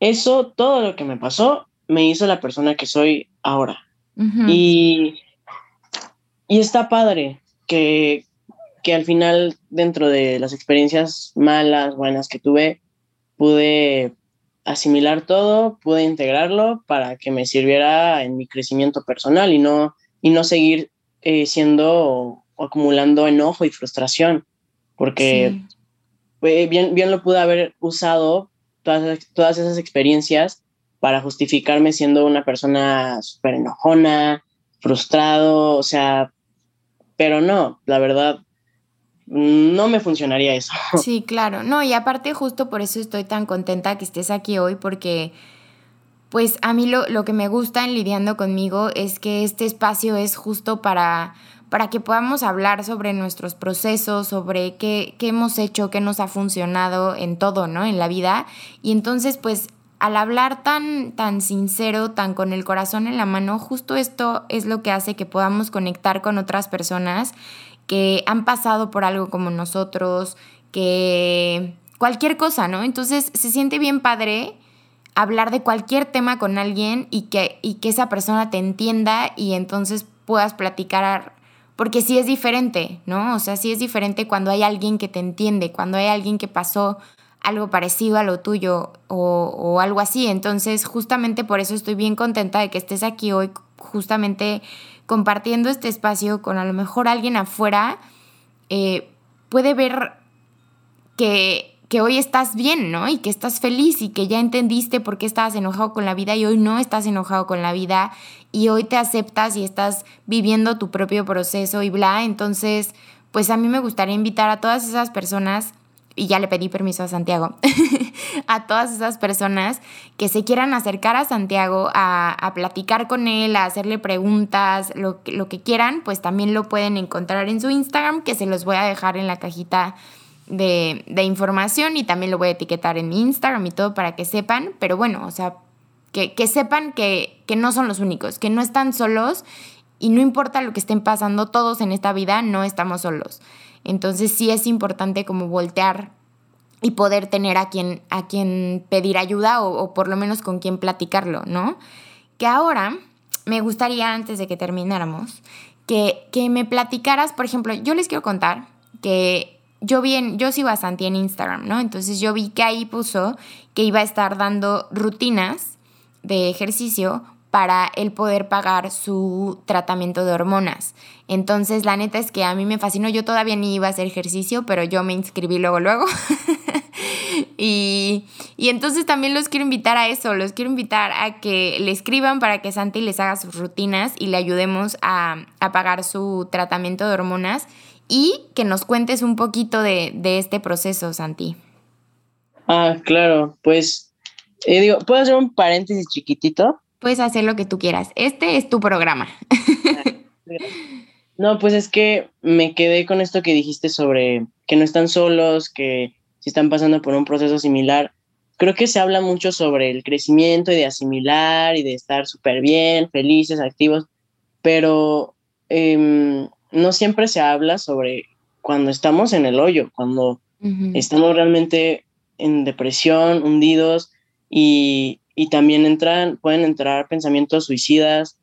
eso, todo lo que me pasó, me hizo la persona que soy ahora. Y... Y está padre que, que al final, dentro de las experiencias malas, buenas que tuve, pude asimilar todo, pude integrarlo para que me sirviera en mi crecimiento personal y no, y no seguir eh, siendo o, acumulando enojo y frustración, porque bien, bien lo pude haber usado todas, todas esas experiencias para justificarme siendo una persona súper enojona, frustrado, o sea, pero no, la verdad, no me funcionaría eso. *laughs* Sí, claro. No, y aparte justo por eso estoy tan contenta que estés aquí hoy porque pues a mí lo, lo, que me gusta en lidiando conmigo es que este espacio es justo para, para que podamos hablar sobre nuestros procesos, sobre qué, qué hemos hecho, qué nos ha funcionado en todo, ¿no? En la vida. Y entonces, pues al hablar tan, tan sincero, tan con el corazón en la mano, justo esto es lo que hace que podamos conectar con otras personas que han pasado por algo como nosotros, que cualquier cosa, ¿no? Entonces se siente bien padre hablar de cualquier tema con alguien y que, y que esa persona te entienda y entonces puedas platicar, porque sí es diferente, ¿no? O sea, sí es diferente cuando hay alguien que te entiende, cuando hay alguien que pasó algo parecido a lo tuyo o, o, algo así. Entonces, justamente por eso estoy bien contenta de que estés aquí hoy, justamente compartiendo este espacio con a lo mejor alguien afuera, eh, puede ver que, que hoy estás bien, ¿no? Y que estás feliz y que ya entendiste por qué estabas enojado con la vida y hoy no estás enojado con la vida y hoy te aceptas y estás viviendo tu propio proceso y bla. Entonces, pues a mí me gustaría invitar a todas esas personas y ya le pedí permiso a Santiago, *laughs* a todas esas personas que se quieran acercar a Santiago a, platicar con él, a hacerle preguntas, lo, lo, que quieran, pues también lo pueden encontrar en su Instagram, que se los voy a dejar en la cajita de, de información y también lo voy a etiquetar en mi Instagram y todo para que sepan, pero bueno, o sea, que, que sepan que, que no son los únicos, que no están solos y no importa lo que estén pasando, todos en esta vida no estamos solos. Entonces sí es importante como voltear y poder tener a quien, a quien pedir ayuda o, por lo menos con quien platicarlo, ¿no? Que ahora me gustaría, antes de que termináramos, que, que me platicaras, por ejemplo, yo les quiero contar que yo vi en, yo sigo a en Instagram, ¿no? Entonces yo vi que ahí puso que iba a estar dando rutinas de ejercicio para él poder pagar su tratamiento de hormonas. Entonces, la neta es que a mí me fascinó. Yo todavía ni iba a hacer ejercicio, pero yo me inscribí luego, luego. *laughs* y, y, entonces también los quiero invitar a eso. Los quiero invitar a que le escriban para que Santi les haga sus rutinas y le ayudemos a, a pagar su tratamiento de hormonas. Y que nos cuentes un poquito de, de este proceso, Santi. Ah, claro. Pues, eh, digo, ¿puedo hacer un paréntesis chiquitito? Puedes hacer lo que tú quieras. Este es tu programa. *laughs* No, pues es que me quedé con esto que dijiste sobre que no están solos, que si están pasando por un proceso similar. Creo que se habla mucho sobre el crecimiento y de asimilar y de estar súper bien, felices, activos, pero em, no siempre se habla sobre cuando estamos en el hoyo, cuando estamos realmente en depresión, hundidos y, y también entran, pueden entrar pensamientos suicidas,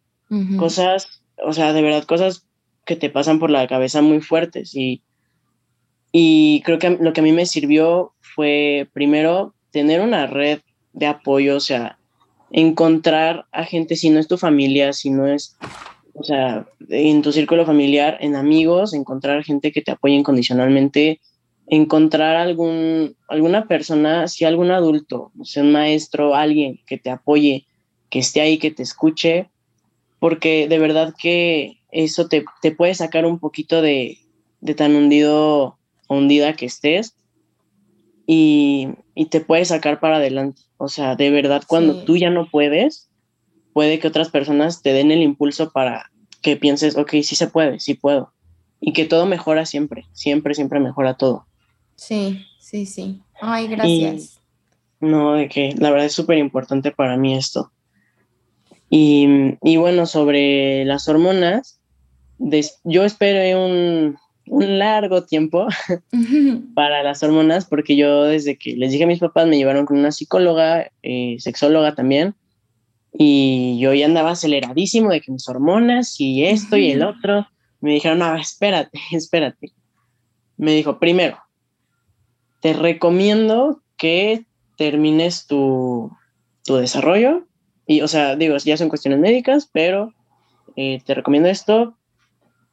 cosas, o sea, de verdad, cosas que te pasan por la cabeza muy fuertes. Y, y creo que lo que a mí me sirvió fue primero tener una red de apoyo, o sea, encontrar a gente, si no es tu familia, si no es, o sea, en tu círculo familiar, en amigos, encontrar gente que te apoye incondicionalmente, encontrar algún, alguna persona, si algún adulto, o sea, un maestro, alguien que te apoye, que esté ahí, que te escuche, porque de verdad que eso te, te puede sacar un poquito de, de tan hundido hundida que estés y, y, te puede sacar para adelante. O sea, de verdad, cuando tú ya no puedes, puede que otras personas te den el impulso para que pienses, ok, sí se puede, sí puedo. Y que todo mejora siempre, siempre, siempre mejora todo. Sí, sí, sí. Ay, gracias. no, de que la verdad es súper importante para mí esto. Y, y, bueno, sobre las hormonas, yo esperé un, un largo tiempo *laughs* para las hormonas porque yo desde que les dije a mis papás me llevaron con una psicóloga, eh, sexóloga también, y yo ya andaba aceleradísimo de que mis hormonas y esto y el otro. Me dijeron, no, espérate, *laughs* espérate. Me dijo, primero, te recomiendo que termines tu, desarrollo. Y, o sea, digo, ya son cuestiones médicas, pero eh, te recomiendo esto.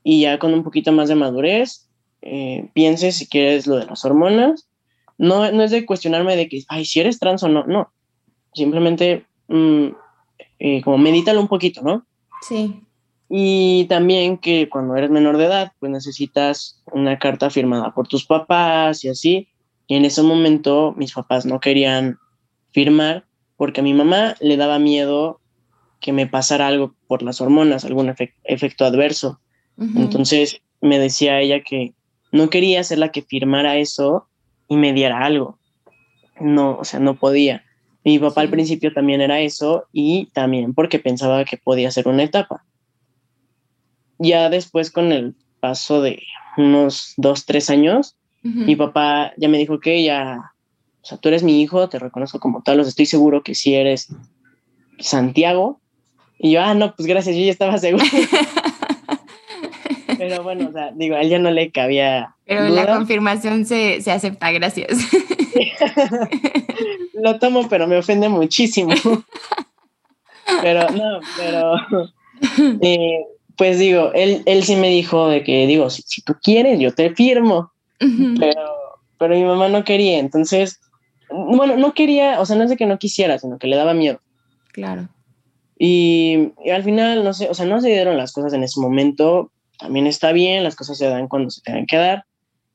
Y ya con un poquito más de madurez, eh, pienses si quieres lo de las hormonas. No, no es de cuestionarme de que, ay, si eres trans o no, no. Simplemente, mm, eh, como medítalo un poquito, ¿no? Sí. Y también que cuando eres menor de edad, pues necesitas una carta firmada por tus papás y así. Y en ese momento mis papás no querían firmar porque a mi mamá le daba miedo que me pasara algo por las hormonas, algún efecto adverso. Entonces me decía ella que no quería ser la que firmara eso y me diera algo. No, o sea, no podía. Mi papá al principio también era eso y también porque pensaba que podía ser una etapa. Ya después con el paso de unos dos, tres años, mi papá ya me dijo que ya, o sea, tú eres mi hijo, te reconozco como tal, os estoy seguro que si eres Santiago. Y yo, ah, no, pues gracias, yo ya estaba seguro. *laughs* Pero bueno, o sea, digo, a él ya no le cabía. Pero la confirmación se, se acepta, gracias. *laughs* Lo tomo, pero me ofende muchísimo. *laughs* Pero no, pero eh, pues digo, él, él sí me dijo de que, digo, si, si tú quieres, yo te firmo. Pero, pero mi mamá no quería, entonces, bueno, no quería, o sea, no es de que no quisiera, sino que le daba miedo. Claro. Y, y, al final, no sé, o sea, no se dieron las cosas en ese momento, también está bien, las cosas se dan cuando se tengan que dar.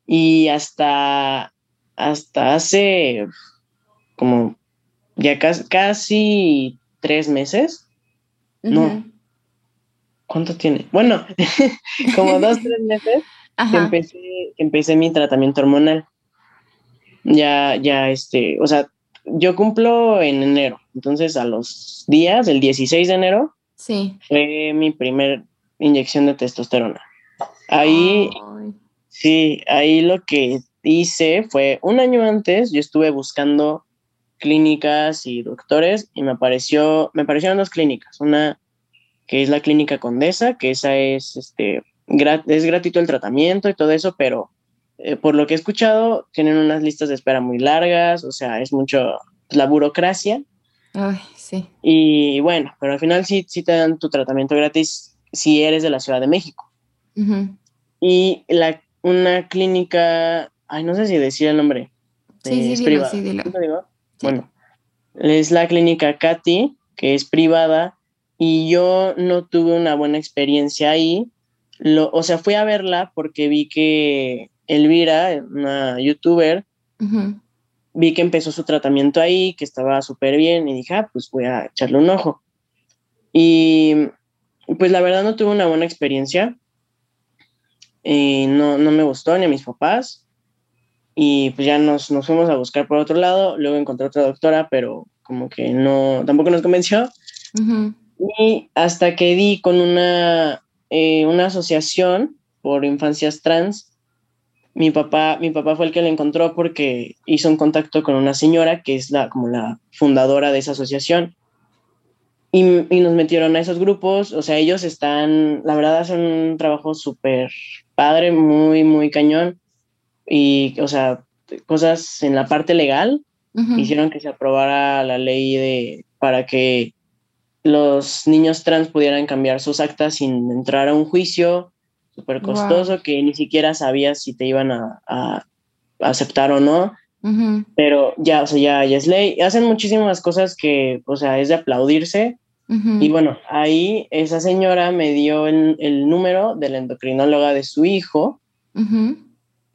Y hasta, hasta hace como ya casi, casi tres meses, no, ¿cuánto tiene? Bueno, *laughs* como dos, tres meses que empecé, empecé mi tratamiento hormonal. Ya, ya, este, o sea, yo cumplo en enero, entonces a los días, el 16 de enero, sí. fue mi primer inyección de testosterona. Ahí, sí, ahí lo que hice fue un año antes, yo estuve buscando clínicas y doctores y me apareció, me aparecieron dos clínicas, una que es la clínica Condesa, que esa es, este, es gratuito el tratamiento y todo eso, pero eh, por lo que he escuchado, tienen unas listas de espera muy largas, o sea, es mucho la burocracia. Ay, sí. Y bueno, pero al final sí, sí te dan tu tratamiento gratis si eres de la Ciudad de México. Y la, una clínica, ay, no sé si decía el nombre. Sí, sí, dilo, sí, dilo. Bueno, es la clínica Katy, que es privada, y yo no tuve una buena experiencia ahí. Lo, o sea, fui a verla porque vi que Elvira, una youtuber, vi que empezó su tratamiento ahí, que estaba súper bien, y dije, ah, pues voy a echarle un ojo. Y pues la verdad no tuve una buena experiencia. Y no, no me gustó ni a mis papás y pues ya nos, nos fuimos a buscar por otro lado, luego encontré otra doctora, pero como que no, tampoco nos convenció. Y hasta que di con una, eh, una asociación por infancias trans, mi papá, mi papá fue el que la encontró porque hizo un contacto con una señora que es la, como la fundadora de esa asociación. Y, y nos metieron a esos grupos, o sea, ellos están, la verdad, hacen un trabajo súper padre, muy, muy cañón. Y, o sea, cosas en la parte legal hicieron que se aprobara la ley de para que los niños trans pudieran cambiar sus actas sin entrar a un juicio súper costoso que ni siquiera sabías si te iban a, aceptar o no. Pero ya, o sea, ya, ya es ley. Hacen muchísimas cosas que, o sea, es de aplaudirse. Y bueno, ahí esa señora me dio el, el, número de la endocrinóloga de su hijo.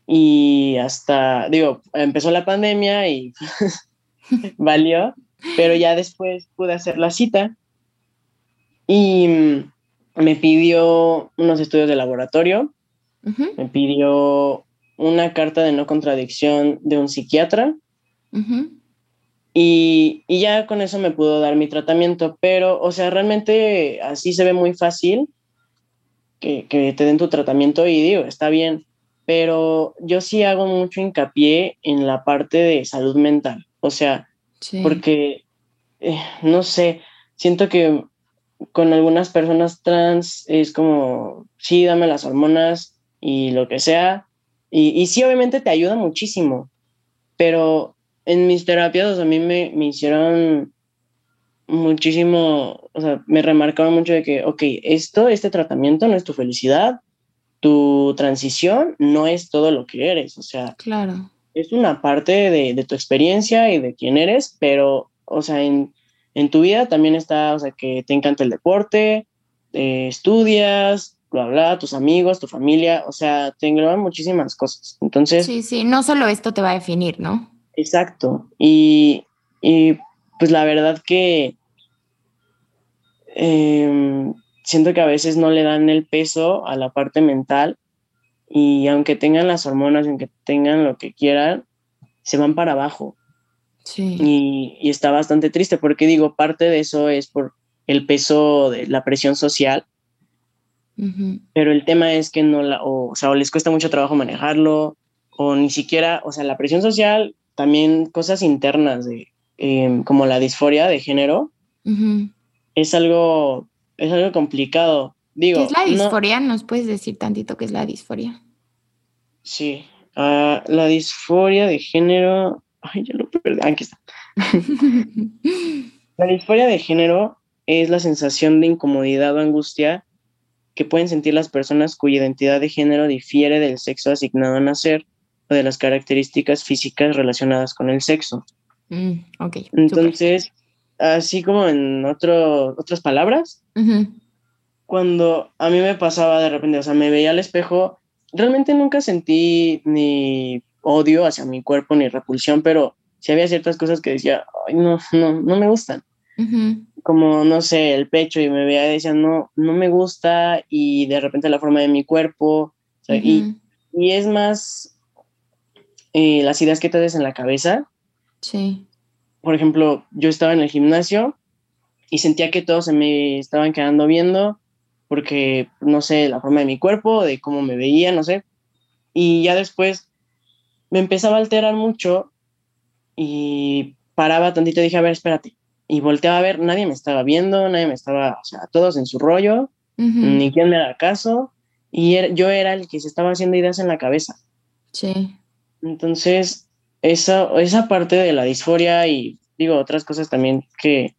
Y hasta, digo, empezó la pandemia y *laughs* valió, pero ya después pude hacer la cita y me pidió unos estudios de laboratorio, me pidió una carta de no contradicción de un psiquiatra. Y, y, ya con eso me pudo dar mi tratamiento, pero, o sea, realmente así se ve muy fácil que, que te den tu tratamiento y digo, está bien, pero yo sí hago mucho hincapié en la parte de salud mental, o sea, porque, eh, no sé, siento que con algunas personas trans es como, sí, dame las hormonas y lo que sea, y, y sí, obviamente te ayuda muchísimo, pero en mis terapias a mí me, me hicieron muchísimo, o sea, me remarcaron mucho de que, ok, esto, este tratamiento no es tu felicidad, tu transición no es todo lo que eres, o sea, claro. es una parte de, tu experiencia y de quién eres, pero, o sea, en, tu vida también está, o sea, que te encanta el deporte, eh, estudias, bla, bla, tus amigos, tu familia, o sea, te engloban muchísimas cosas. Entonces... Sí, sí, no solo esto te va a definir, ¿no? Exacto. Y, y pues la verdad que... Eh, siento que a veces no le dan el peso a la parte mental y aunque tengan las hormonas, aunque tengan lo que quieran, se van para abajo. Sí. Y, está bastante triste porque digo, parte de eso es por el peso de la presión social, pero el tema es que no la, o, sea, o les cuesta mucho trabajo manejarlo, o ni siquiera, o sea, la presión social, también cosas internas de, em, como la disforia de género, es algo es algo complicado. Digo, ¿Qué es la disforia? ¿Nos puedes decir tantito qué es la disforia? Sí, ah, la disforia de género, Ay, ya lo perdí. Aquí está. la disforia de género es la sensación de incomodidad o angustia que pueden sentir las personas cuya identidad de género difiere del sexo asignado a nacer o de las características físicas relacionadas con el sexo. Mm, ok. Entonces, así como en otro, otras palabras, cuando a mí me pasaba de repente, o sea, me veía al espejo, realmente nunca sentí ni odio hacia mi cuerpo ni repulsión, pero sí había ciertas cosas que decía, ay, no, no, no me gustan. Como, no sé, el pecho y me veía y decía, no, no me gusta y de repente la forma de mi cuerpo. y, y, es más eh, las ideas que te des en la cabeza. Sí. Por ejemplo, yo estaba en el gimnasio y sentía que todos se me estaban quedando viendo porque, no sé, la forma de mi cuerpo, de cómo me veía, no sé. Y ya después me empezaba a alterar mucho y paraba tantito y dije, a ver, espérate. Y volteaba a ver, nadie me estaba viendo, nadie me estaba, o sea, todos en su rollo, ni quien me haga caso. Y yo era el que se estaba haciendo ideas en la cabeza. Sí. Entonces, esa, esa parte de la disforia y digo otras cosas también que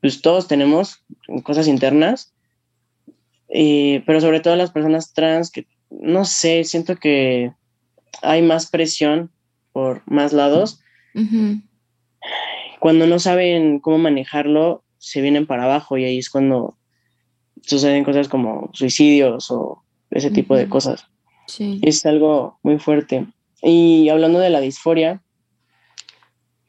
pues todos tenemos, cosas internas, eh, pero sobre todo las personas trans que, no sé, siento que hay más presión por más lados. Cuando no saben cómo manejarlo, se vienen para abajo y ahí es cuando suceden cosas como suicidios o ese tipo de cosas. Sí. Es algo muy fuerte. Y hablando de la disforia,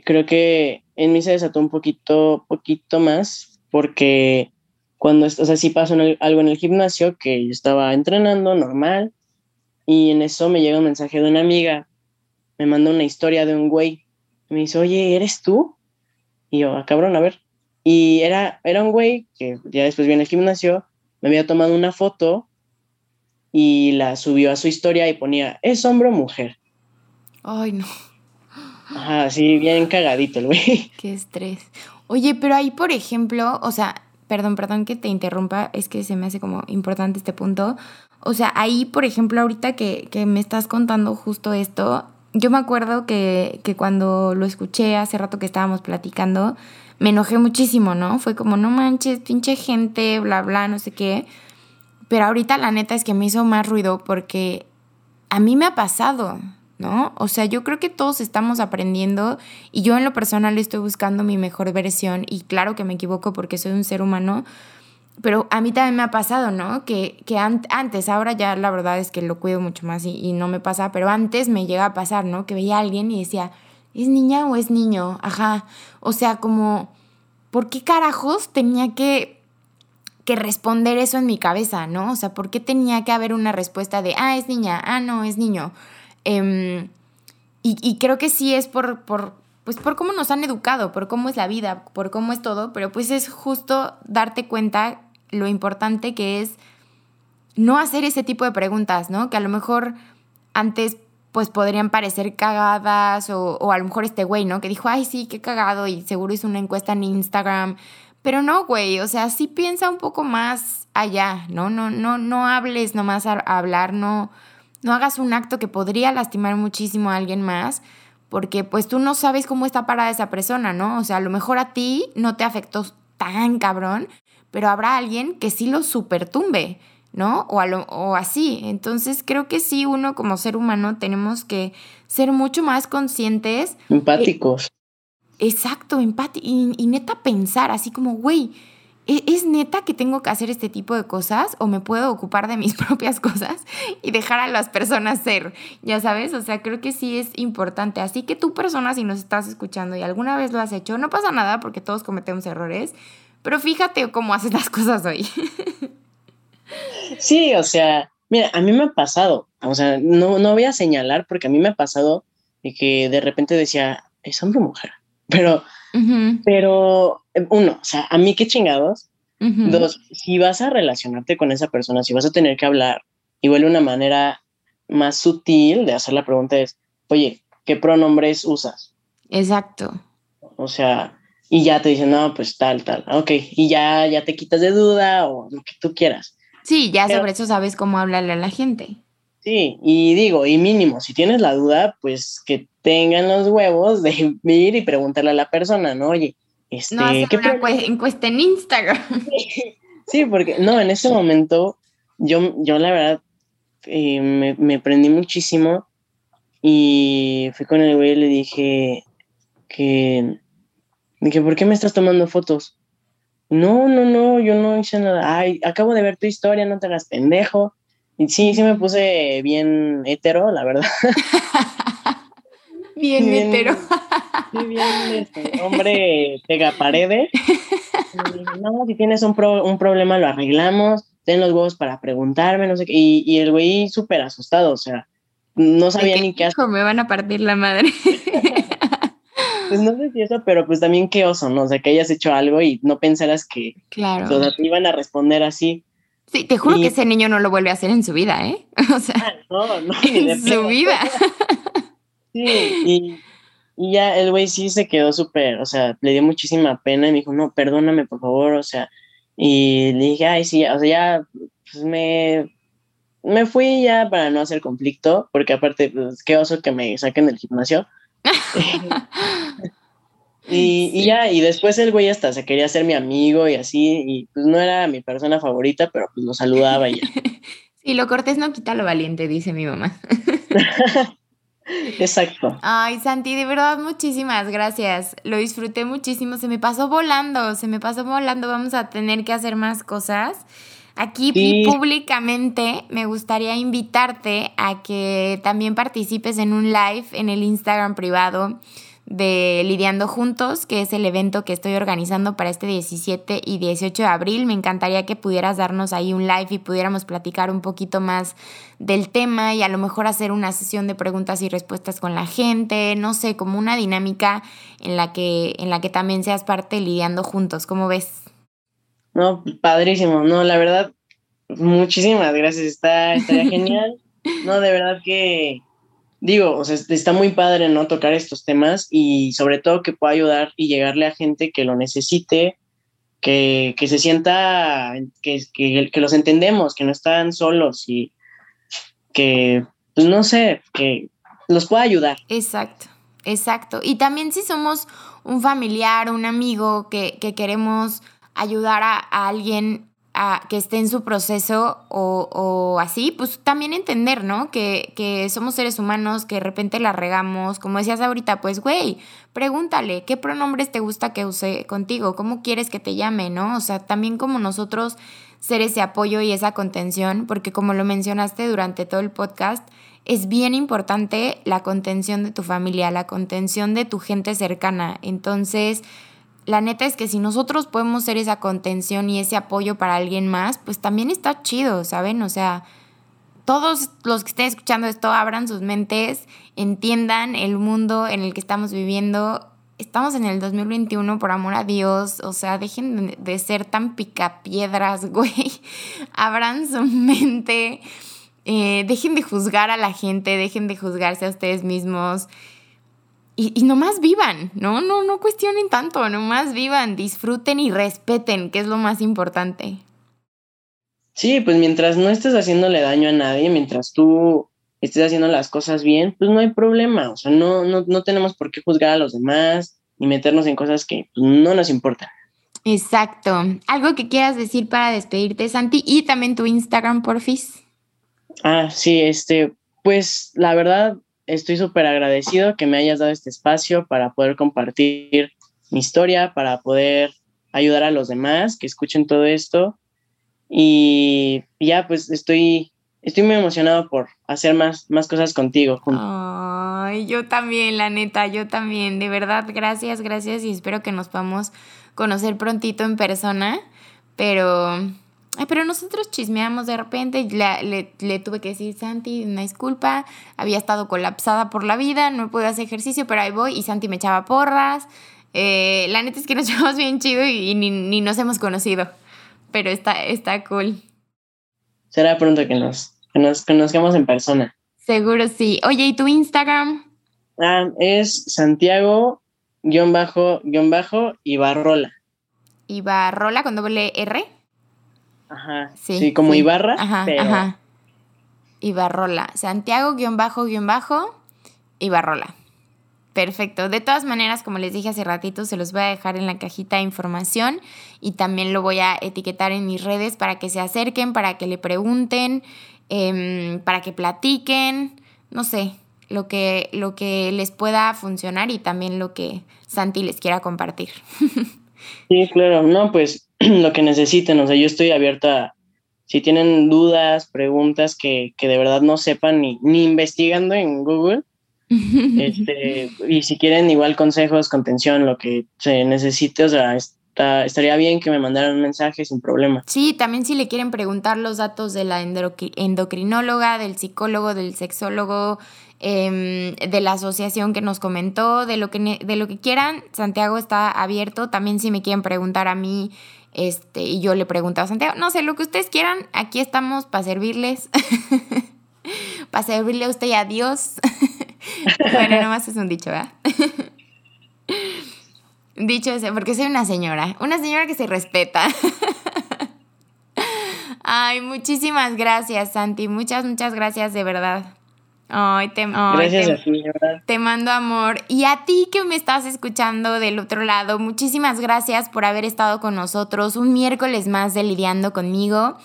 creo que en mí se desató un poquito, poquito más porque cuando, o sea, sí pasó algo en el gimnasio que yo estaba entrenando normal y en eso me llega un mensaje de una amiga, me manda una historia de un güey, me dice, oye, ¿eres tú? Y yo, ah, cabrón, a ver. Y era, era un güey que ya después viene al gimnasio, me había tomado una foto y la subió a su historia y ponía, ¿es hombre o mujer? Ay, no. Ajá, sí, bien cagadito el güey. *laughs* Qué estrés. Oye, pero ahí, por ejemplo, o sea, perdón, perdón que te interrumpa, es que se me hace como importante este punto. O sea, ahí, por ejemplo, ahorita que, me estás contando justo esto, yo me acuerdo que, que, cuando lo escuché hace rato que estábamos platicando, me enojé muchísimo, ¿no? Fue como, no manches, pinche gente, bla, bla, no sé qué. Pero ahorita la neta es que me hizo más ruido porque a mí me ha pasado. ¿no? O sea, yo creo que todos estamos aprendiendo y yo en lo personal estoy buscando mi mejor versión y claro que me equivoco porque soy un ser humano, pero a mí también me ha pasado, ¿no? Que, que antes, ahora ya la verdad es que lo cuido mucho más y, no me pasa, pero antes me llega a pasar, ¿no? Que veía a alguien y decía, ¿es niña o es niño? Ajá. O sea, como, ¿por qué carajos tenía que que responder eso en mi cabeza, ¿no? O sea, ¿por qué tenía que haber una respuesta de, ah, es niña, ah, no, es niño? Em, y, creo que sí es por, por, pues por cómo nos han educado, por cómo es la vida, por cómo es todo, pero pues es justo darte cuenta lo importante que es no hacer ese tipo de preguntas, ¿no? Que a lo mejor antes pues podrían parecer cagadas o, o a lo mejor este güey, ¿no? Que dijo, ay, sí, qué cagado y seguro hizo una encuesta en Instagram. Pero no, güey, o sea, sí piensa un poco más allá, ¿no? No, no, no hables nomás a hablar, no, no hagas un acto que podría lastimar muchísimo a alguien más, porque pues tú no sabes cómo está parada esa persona, ¿no? O sea, a lo mejor a ti no te afectó tan cabrón, pero habrá alguien que sí lo supertumbe, ¿no? O, o así. Entonces creo que sí, uno como ser humano tenemos que ser mucho más conscientes. Empáticos. exacto, empáticos. Y, y neta pensar así como, güey, ¿E-, ¿es neta que tengo que hacer este tipo de cosas o me puedo ocupar de mis *laughs* propias cosas y dejar a las personas ser? Ya sabes, o sea, creo que sí es importante. Así que tú persona, si nos estás escuchando y alguna vez lo has hecho, no pasa nada porque todos cometemos errores, pero fíjate cómo haces las *laughs* cosas hoy. Sí, o sea, mira, a mí me ha pasado, o sea, no, no voy a señalar porque a mí me ha pasado de que de repente decía, es hombre o mujer, *laughs* pero pero, eh, uno, o sea, a mí qué chingados. Dos, si vas a relacionarte con esa persona, si vas a tener que hablar, igual una manera más sutil de hacer la pregunta es, oye, ¿qué pronombres usas? Exacto. O sea, y ya te dicen, no, pues tal, tal, ok, y ya, ya te quitas de duda o lo que tú quieras. Sí, ya sobre eso sabes cómo hablarle a la gente. Sí, y digo, y mínimo, si tienes la duda, pues que tengan los huevos de *laughs* ir y preguntarle a la persona, ¿no? Oye, este, no hacer una encuesta en Instagram. *laughs* Sí, porque no, en ese momento yo, yo la verdad eh, me, me, prendí muchísimo y fui con el güey y le dije que, dije, ¿por qué me estás tomando fotos? No, no, no, yo no hice nada. Ay, acabo de ver tu historia, no te hagas pendejo. Y sí, sí me puse bien hetero, la verdad. *laughs* bien, bien hetero. *laughs* Sí, bien, este, hombre pega paredes. no, si tienes un, un problema lo arreglamos, ten los huevos para preguntarme, no sé qué. Y, y el güey súper asustado, o sea, no sabía ni qué hacer. Me van a partir la madre. *laughs* pues no sé si eso, pero pues también qué oso, ¿no? O sea, que hayas hecho algo y no pensaras que claro. te iban a responder así. Sí, te juro que ese niño no lo vuelve a hacer en su vida, ¿eh? *laughs* O sea, ah, no, no, *laughs* en su vida. *laughs* sí, y, y ya el güey sí se quedó súper, o sea, le dio muchísima pena y me dijo, no, perdóname, por favor, o sea, y le dije, ay, sí, o sea, ya pues me, me fui ya para no hacer conflicto, porque aparte, pues, qué oso que me saquen del gimnasio. *laughs* y, y, ya, y después el güey hasta se quería ser mi amigo y así, y pues no era mi persona favorita, pero pues lo saludaba y ya. *laughs* Sí, lo cortés no quita lo valiente, dice mi mamá. *laughs* Exacto. Ay, Santi, de verdad, muchísimas gracias. Lo disfruté muchísimo. Se me pasó volando, se me pasó volando. Vamos a tener que hacer más cosas. Aquí públicamente me gustaría invitarte a que también participes en un live en el Instagram privado de Lidiando Juntos, que es el evento que estoy organizando para este 17 y 18 de abril. Me encantaría que pudieras darnos ahí un live y pudiéramos platicar un poquito más del tema y a lo mejor hacer una sesión de preguntas y respuestas con la gente, no sé, como una dinámica en la que, en la que también seas parte de Lidiando Juntos. ¿Cómo ves? No, padrísimo. No, la verdad, muchísimas gracias. Está, estaría genial. *laughs* No, de verdad que digo, o sea, está muy padre no tocar estos temas y sobre todo que pueda ayudar y llegarle a gente que lo necesite, que, que se sienta, que, que, que, los entendemos, que no están solos y que, pues no sé, que los pueda ayudar. Exacto, exacto. Y también si somos un familiar, un amigo que, que queremos ayudar a, a alguien que esté en su proceso o, así, pues también entender, ¿no? Que, que, somos seres humanos, que de repente la regamos, como decías ahorita, pues, güey, pregúntale, ¿qué pronombres te gusta que use contigo? ¿Cómo quieres que te llame, no? O sea, también como nosotros ser ese apoyo y esa contención, porque como lo mencionaste durante todo el podcast, es bien importante la contención de tu familia, la contención de tu gente cercana. Entonces, la neta es que si nosotros podemos ser esa contención y ese apoyo para alguien más, pues también está chido, ¿saben? O sea, todos los que estén escuchando esto abran sus mentes, entiendan el mundo en el que estamos viviendo. Estamos en el 2021, por amor a Dios. O sea, dejen de ser tan picapiedras, *laughs* güey. Abran su mente. Eh, dejen de juzgar a la gente, dejen de juzgarse a ustedes mismos y, y nomás vivan, ¿no? No, no cuestionen tanto, nomás vivan, disfruten y respeten, que es lo más importante. Sí, pues mientras no estés haciéndole daño a nadie, mientras tú estés haciendo las cosas bien, pues no hay problema. O sea, no, no, no tenemos por qué juzgar a los demás ni meternos en cosas que pues, no nos importan. Exacto. Algo que quieras decir para despedirte, Santi, y también tu Instagram, porfis. Ah, sí, este, pues la verdad, estoy súper agradecido que me hayas dado este espacio para poder compartir mi historia, para poder ayudar a los demás que escuchen todo esto. Y ya, pues estoy, estoy muy emocionado por hacer más, más cosas contigo. Ay, yo también, la neta, yo también. De verdad, gracias, gracias y espero que nos podamos conocer prontito en persona. Pero Ay, pero nosotros chismeamos de repente, le, le, tuve que decir, Santi, una disculpa, había estado colapsada por la vida, no pude hacer ejercicio, pero ahí voy, y Santi me echaba porras. Eh, la neta es que nos *laughs* llevamos bien chido y, ni, ni, nos hemos conocido, pero está, está cool. Será pronto que nos, que nos conozcamos en persona. Seguro sí. Oye, ¿y tu Instagram? Ah, es Santiago guion bajo guion bajo Ibarrola. Ibarrola con doble R. Ajá. Sí, como Ibarra, ajá, pero, ajá. Ibarrola. Santiago guion bajo guion bajo Ibarrola. Perfecto. De todas maneras, como les dije hace ratito, se los voy a dejar en la cajita de información y también lo voy a etiquetar en mis redes para que se acerquen, para que le pregunten, em, para que platiquen, no sé, lo que, lo que les pueda funcionar y también lo que Santi les quiera compartir. *laughs* Sí, claro. No, pues *clears throat* lo que necesiten. O sea, yo estoy abierta si tienen dudas, preguntas que, que de verdad no sepan ni, ni investigando en Google *laughs* este, y si quieren igual consejos, contención, lo que se necesite, o sea, está, estaría bien que me mandaran un mensaje sin problema. Sí, también si le quieren preguntar los datos de la endocrinóloga, del psicólogo, del sexólogo, em, de la asociación que nos comentó, de lo que, de lo que quieran, Santiago está abierto. También si me quieren preguntar a mí, este, y yo le pregunto a Santiago, no sé, lo que ustedes quieran, aquí estamos para servirles. *laughs* para servirle a usted y a Dios. *laughs* bueno, nomás es un dicho, ¿verdad? *laughs* dicho ese, porque soy una señora, una señora que se respeta. Ay, muchísimas gracias, Santi. Muchas, muchas gracias, de verdad. Ay, te, gracias te, te mando amor. Y a ti que me estás escuchando del otro lado, muchísimas gracias por haber estado con nosotros un miércoles más de Lidiando conmigo.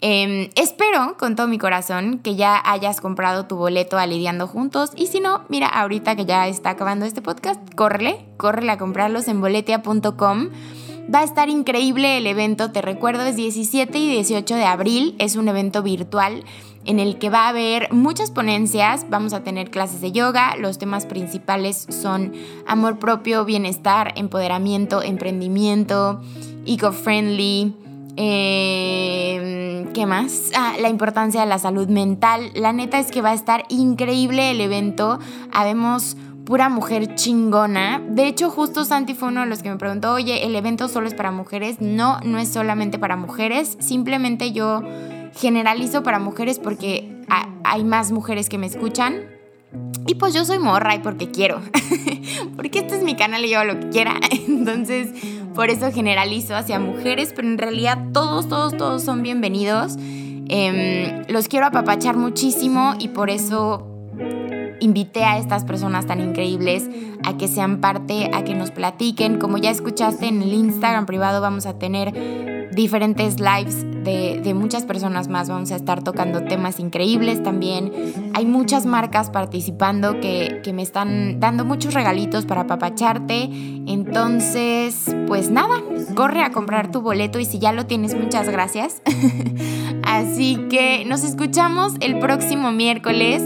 Em, espero con todo mi corazón que ya hayas comprado tu boleto a Lidiando Juntos y si no, mira, ahorita que ya está acabando este podcast, córrele, córrele a comprarlos en boletia.com. Va a estar increíble el evento, te recuerdo, es 17 y 18 de abril, es un evento virtual en el que va a haber muchas ponencias, vamos a tener clases de yoga, los temas principales son amor propio, bienestar, empoderamiento, emprendimiento, eco-friendly, eh, ¿Qué más? Ah, la importancia de la salud mental. La neta es que va a estar increíble el evento. Habemos pura mujer chingona. De hecho, justo Santi fue uno de los que me preguntó, oye, ¿el evento solo es para mujeres? No, no es solamente para mujeres. Simplemente yo generalizo para mujeres porque hay más mujeres que me escuchan. Y pues yo soy morra y porque quiero. *laughs* porque este es mi canal y yo lo que quiera. *laughs* Entonces por eso generalizo hacia mujeres, pero en realidad todos, todos, todos son bienvenidos. Em, los quiero apapachar muchísimo y por eso invité a estas personas tan increíbles a que sean parte, a que nos platiquen. Como ya escuchaste en el Instagram privado vamos a tener diferentes lives de, muchas personas más. Vamos a estar tocando temas increíbles también. Hay muchas marcas participando que, que me están dando muchos regalitos para apapacharte. Entonces, pues nada, corre a comprar tu boleto y si ya lo tienes, muchas gracias. *laughs* Así que nos escuchamos el próximo miércoles.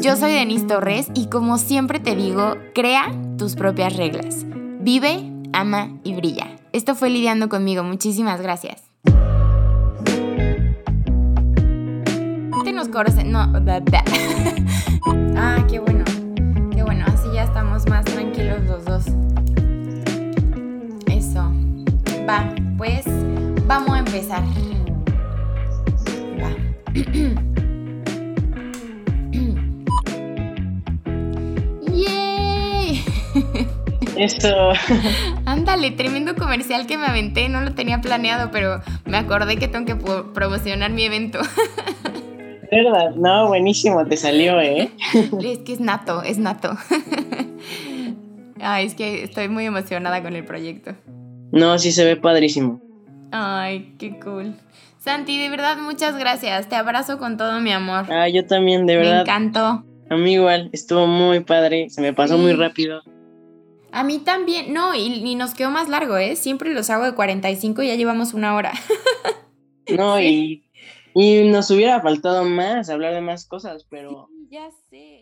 Yo soy Denise Torres y como siempre te digo, crea tus propias reglas. Vive, ama y brilla. Esto fue Lidiando conmigo. Muchísimas gracias. Nos coros. No. *laughs* ah, qué bueno. Qué bueno. Así ya estamos más tranquilos los dos. Eso. Va, pues vamos a empezar. Va. *clears throat* Eso. *laughs* Ándale, tremendo comercial que me aventé. No lo tenía planeado, pero me acordé que tengo que promocionar mi evento. *laughs* ¿Verdad? No, buenísimo, te salió, ¿eh? *laughs* Es que es nato, es nato. Ay, es que estoy muy emocionada con el proyecto. No, sí se ve padrísimo. Ay, qué cool. Santi, de verdad, muchas gracias. Te abrazo con todo mi amor. Ah, yo también, de verdad. Me encantó. A mí igual, estuvo muy padre, se me pasó muy rápido. A mí también, no, y, nos quedó más largo, ¿eh? Siempre los hago de 45 y ya llevamos una hora. *laughs* no, y, y, nos hubiera faltado más, hablar de más cosas, pero... ya sé.